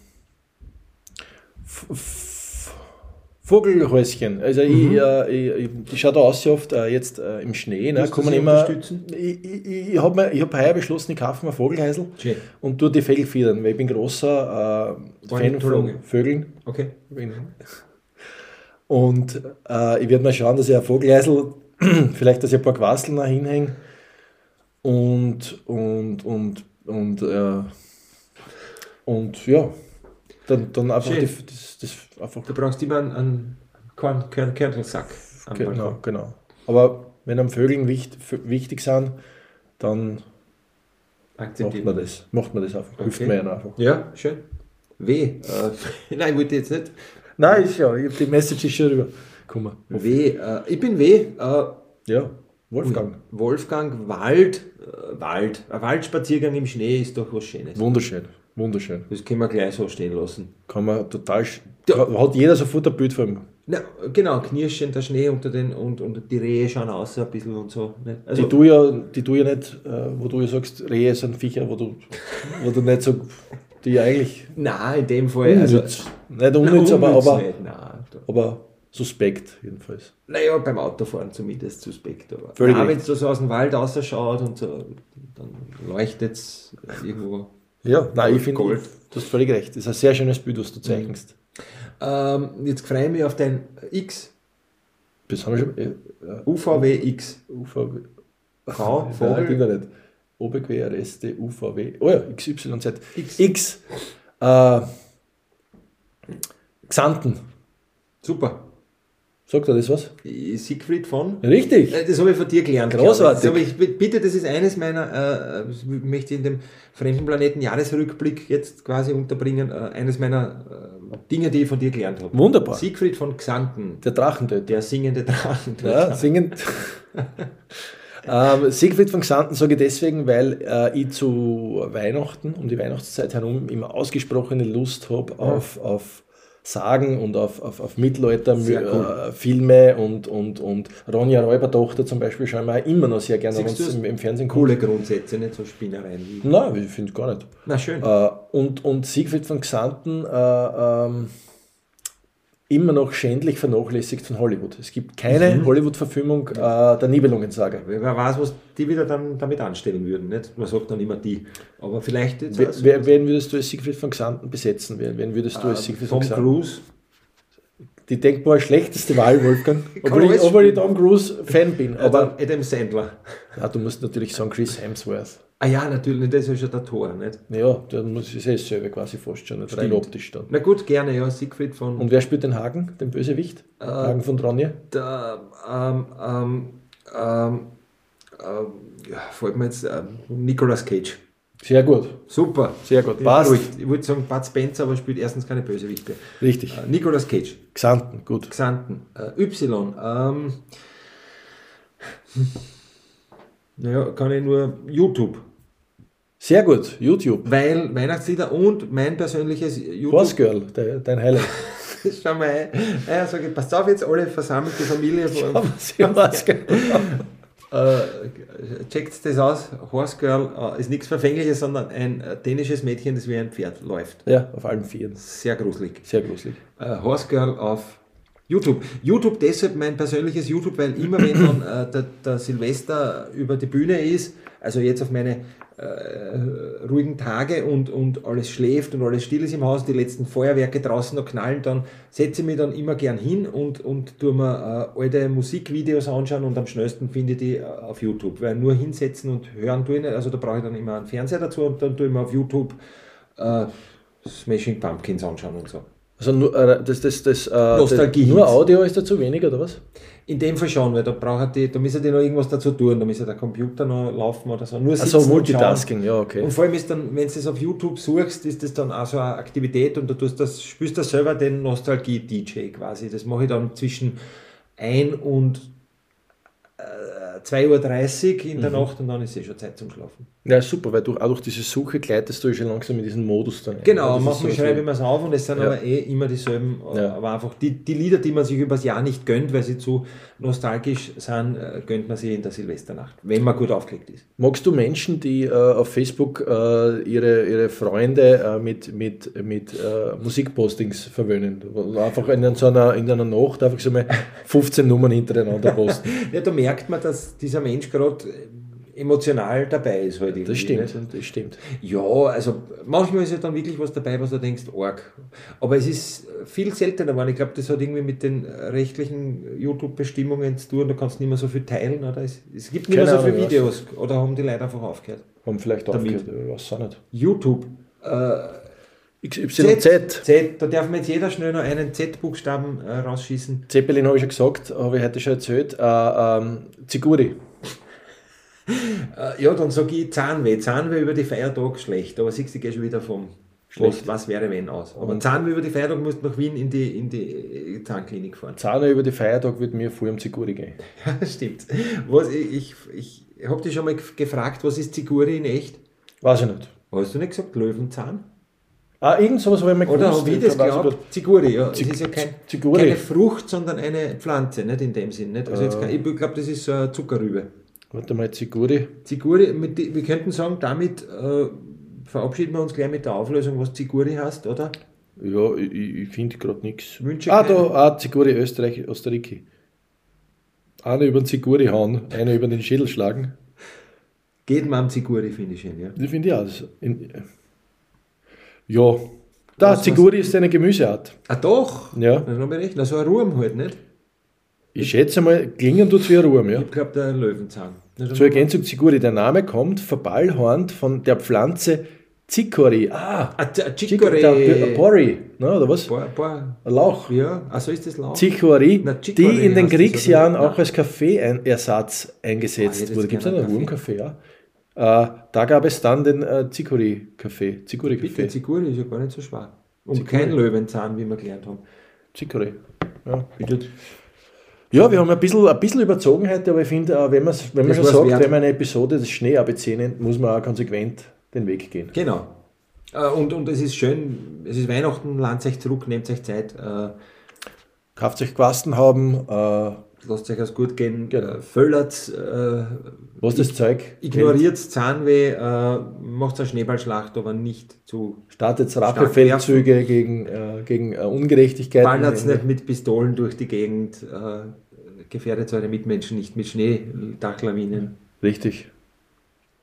Vogelhäuschen. Also Mhm. ich, äh, ich, ich, schaue da aus oft äh, jetzt äh, im Schnee. Ne, kommen sie immer, ich ich, ich habe hab heuer beschlossen, ich kaufe mir Vogelhäusl Schön. und tue die Vögel federn, weil ich bin großer äh, Fan von Vögeln. Okay. Bin- Und äh, ich werde mal schauen, dass ich ein Vogelheisel vielleicht, dass ich ein paar Quasteln noch hinhänge und, und, und, und, äh, und ja, dann, dann einfach die, das, das einfach Du brauchst immer einen, einen Korn, Kern, Kernelsack. Genau, genau. Aber wenn am Vögeln wichtig, wichtig sind, dann macht man das. Macht man das einfach. Hilft Okay. mir ja einfach. Ja, schön. W. Äh, nein, ich wollte jetzt nicht. Nein, ist ja, die Message ist schon rüber. Guck mal. W. Äh, ich bin W. Äh, Ja, Wolfgang. Wolfgang Wald. Äh, Wald. Ein Waldspaziergang im Schnee ist doch was Schönes. Wunderschön. Wunderschön. Das können wir gleich so stehen lassen. Kann man total. Ja. Hat jeder sofort ein Bild vor ihm. Na, genau, knirschend der Schnee unter den und, und die Rehe schauen aus ein bisschen und so. Also, die du ja, die du ja nicht, äh, wo du ja sagst, Rehe sind Viecher, wo du, wo du nicht so, die eigentlich nein, in dem Fall. Also, unnütz, nicht unnütz, aber, unnütz aber, nicht, nein. aber suspekt jedenfalls. Naja, beim Autofahren zumindest suspekt. Aber wenn es so aus dem Wald ausschaut und so, dann leuchtet es irgendwo. Ja, nein, ich finde, du hast völlig recht. Das ist ein sehr schönes Bild, was du zeichnest. Ähm, jetzt freue ich mich auf dein X, Das haben wir schon. Äh, äh, UVWX. UVW. V, Vogel. ja nicht. OBQ, RST, UVW. Oh ja, XYZ. X. X. Äh, Xanten. Super. Sagt er das was? Siegfried von? Richtig. Äh, Das habe ich von dir gelernt. Großartig. glaube ich. Ich, bitte, das ist eines meiner, äh, ich möchte in dem Fremden Planeten Jahresrückblick jetzt quasi unterbringen, äh, eines meiner äh, Dinge, die ich von dir gelernt habe. Wunderbar. Siegfried von Xanten, Der Drachentöter. der singende Drachen. Ja, singend. ähm, Siegfried von Xanten sage ich deswegen, weil äh, ich zu Weihnachten, um die Weihnachtszeit herum, immer ausgesprochene Lust habe auf, auf Sagen und auf, auf, auf Mittelalter Sehr cool. äh, Filme und, und, und Ronja Räubertochter zum Beispiel schauen wir auch immer noch sehr gerne, im, im Fernsehen kommt. Coole Grundsätze, nicht so Spinnereien. Nein, ich finde gar nicht. Na schön. Äh, und, und Siegfried von Xanten äh, ähm, immer noch schändlich vernachlässigt von Hollywood. Es gibt keine Mhm. Hollywood-Verfilmung äh, der Nibelungensaga. Wer weiß, was die wieder dann damit anstellen würden. Nicht? Man sagt dann immer die. Aber vielleicht jetzt Wer, wer, wen würdest du als Siegfried von Xanten besetzen? Wen, wen würdest du als äh, Siegfried von Tom Xanten? Cruise. Die denkbar schlechteste Wahl, Wolfgang. Obwohl, ich, obwohl ich. Tom Cruise Fan bin. Aber Aber Adam Sandler. ja, du musst natürlich sagen Chris Hemsworth. Ah ja, natürlich, das ist ja der Tor. Nicht? Ja, der muss ist ja dasselbe quasi fast schon, nicht rein optisch dann. Na gut, gerne, ja. Siegfried von. Und wer spielt den Hagen, den Bösewicht? Äh, Hagen von Tronje? der, ähm, ähm, ähm, ähm, ja, fällt mir jetzt ähm, Nicolas Cage. Sehr gut, Super. sehr gut. Ich, Passt. ich wollte sagen Bud Spencer, aber spielt erstens keine Bösewichte. Richtig. Äh, Nicolas Cage. Xanten, gut. Xanten. Äh, y. Ähm, naja, kann ich nur YouTube. Sehr gut, YouTube. Weil Weihnachtslieder und mein persönliches YouTube. Horse Girl, de, dein Highlight. Schau mal ein. Ja, sag ich, passt auf jetzt, alle versammelte Familie. Aber sie Horse Girl. Äh, checkt das aus. Horse Girl äh, ist nichts Verfängliches, sondern ein äh, dänisches Mädchen, das wie ein Pferd läuft. Ja, auf allen Vieren. Sehr gruselig. Sehr gruselig. Äh, Horse Girl auf YouTube. YouTube deshalb mein persönliches YouTube, weil immer wenn dann äh, der, der Silvester über die Bühne ist, also jetzt auf meine äh, ruhigen Tage und, und alles schläft und alles still ist im Haus, die letzten Feuerwerke draußen noch knallen, dann setze ich mich dann immer gern hin und, und tue mir äh, alte Musikvideos anschauen und am schnellsten finde ich die äh, auf YouTube. Weil nur hinsetzen und hören tue ich nicht, also da brauche ich dann immer einen Fernseher dazu und dann tue ich mir auf YouTube äh, Smashing Pumpkins anschauen und so. Also nur, äh, das, das, das, äh, Nostalgie das, nur. Audio ist da zu wenig, oder was? In dem Fall schon, weil da braucht die, da müssen die noch irgendwas dazu tun, da müssen der Computer noch laufen oder so. Nur Also Multitasking, ja, okay. Und vor allem ist dann, wenn du das auf YouTube suchst, ist das dann auch so eine Aktivität und du tust das, spielst da selber den Nostalgie-DJ quasi. Das mache ich dann zwischen 1 und äh, 2.30 Uhr in der Mhm. Nacht und dann ist eh schon Zeit zum Schlafen. Ja, super, weil du auch durch diese Suche gleitest du schon langsam in diesen Modus dann. ein. Genau, ist manchmal so- schreibe ich mir es auf und es sind Ja. aber eh immer dieselben, äh, Ja. aber einfach die, die Lieder, die man sich übers Jahr nicht gönnt, weil sie zu nostalgisch sind, äh, gönnt man sie in der Silvesternacht, wenn man gut aufgelegt ist. Magst du Menschen, die äh, auf Facebook äh, ihre, ihre Freunde äh, mit, mit, mit äh, Musikpostings verwöhnen? Einfach in so einer, in einer Nacht einfach so mal 15 Nummern hintereinander posten. Ja, da merkt man, dass dieser Mensch gerade emotional dabei ist halt irgendwie. Das stimmt, nicht? das stimmt. Ja, also manchmal ist ja dann wirklich was dabei, was du denkst, arg. Aber es ist viel seltener geworden. Ich glaube, das hat irgendwie mit den rechtlichen YouTube-Bestimmungen zu tun. Du kannst nicht mehr so viel teilen. Oder? Es, es gibt nicht mehr Keine so viele was. Videos. Oder haben die Leute einfach aufgehört? Haben vielleicht aufgehört, weiß auch nicht. YouTube. Äh, XYZ. Z. Da darf man jetzt jeder schnell noch einen Z-Buchstaben äh, rausschießen. Zeppelin habe ich schon gesagt, habe ich heute schon erzählt. Äh, ähm, Ziguri. Äh, ja, dann sage ich Zahnweh. Zahnweh über die Feiertage schlecht. Aber siehst du, ich gehe schon wieder vom Schlecht. Was, was wäre wenn aus. Aber Und- Zahnweh über die Feiertage musst du nach Wien in die, in die äh, Zahnklinik fahren. Zahner über die Feiertag wird mir voll um Ziguri gehen. Ja, stimmt. Was, ich ich, ich habe dich schon mal gef- gefragt, was ist Ziguri in echt? Weiß ich nicht. Hast du nicht gesagt Löwenzahn? Ah, irgend sowas habe ich mal Oder gewusst. habe ich das geglaubt? Ziguri, ja. Zig- es ist ja kein, Ziguri. keine Frucht, sondern eine Pflanze, nicht in dem Sinn. Nicht? Also jetzt Äh. kein, ich glaube, das ist so eine Zuckerrübe. Warte mal, Ziguri. Ziguri, mit, wir könnten sagen, damit äh, verabschieden wir uns gleich mit der Auflösung, was Ziguri heißt, oder? Ja, ich, ich finde gerade nichts. Ah, keine. da, ah, Ziguri Österreich, Österreich. Einer über den Ziguri hauen, einer über den Schädel schlagen. Geht man am Ziguri, finde ich schön, ja. Das finde ich auch. In, ja. Da, Ziguri ist eine Gemüseart. Ah, doch! Ja. Dann habe ich recht. Na, so ein Ruhm halt, nicht? Ich schätze mal, klingen tut wie ein Ruhm, ja. Ich glaube, der Löwenzahn. Zur Ergänzung Ziguri, der Name kommt verballhornt von der Pflanze Zikori. Ah, Ah, Z- Chicory. Chicory. Porri, ne, oder was? Boah. Ein Lauch. Ja, also ist das Lauch? Zikori, Na, die in den Kriegsjahren auch als Kaffeeersatz Ah, eingesetzt ich hätte wurde. Gibt es einen Wurmkaffee, ja? Äh, da gab es dann den äh, Zikori-Kaffee. Bitte, Zikori-Kaffee. Ziguri ist ja gar nicht so schwer. Und Ziguri. kein Löwenzahn, wie wir gelernt haben. Zikori. Ja. Bitte. ja, wir haben ein bisschen, ein bisschen überzogen heute, aber ich finde, äh, wenn, wenn man schon sagt, wert. wenn man eine Episode des Schnee-ABC nennt, muss man auch konsequent den Weg gehen. Genau. Äh, Und, und es ist schön, es ist Weihnachten, lasst euch zurück, nehmt euch Zeit, äh, Kauft euch Quasten haben, lasst euch was gut gehen, Genau. föllert, äh, was das Zeug ignoriert Zahnweh, äh, macht eine Schneeballschlacht, aber nicht zu Startet Rachefeldzüge gegen, äh, gegen äh, Ungerechtigkeiten. Ballert nicht mit Pistolen durch die Gegend, äh, gefährdet eure Mitmenschen nicht mit Schneedachlawinen. Richtig.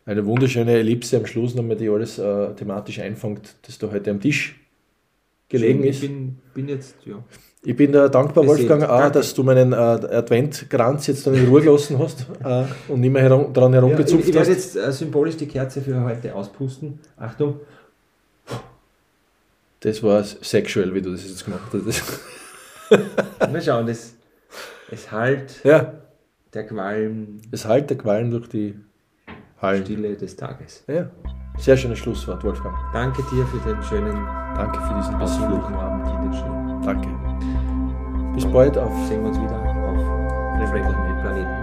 Eine wunderschöne Ellipse am Schluss nochmal, die alles äh, thematisch einfängt, das da heute am Tisch gelegen Ich ist. bin, bin jetzt, ja. Ich bin da dankbar. Wolfgang, auch, Danke. dass du meinen äh, Adventkranz jetzt dann in Ruhe gelassen hast äh, und nicht mehr herum, dran ja ich, herumgezupft ich werde hast. jetzt äh, symbolisch die Kerze für heute auspusten. Achtung. Das war sexual, wie du das jetzt gemacht hast. Mal schauen, es, es halt ja, der Qualm, es halt der Qualm durch die Hallen. Stille des Tages. Ja, sehr schönes Schlusswort, Wolfgang. Danke dir für den schönen Danke für diesen. Ausflug Abend in den Schnee. Danke. Bis bald auf Sehen wir uns wieder auf dem Planeten.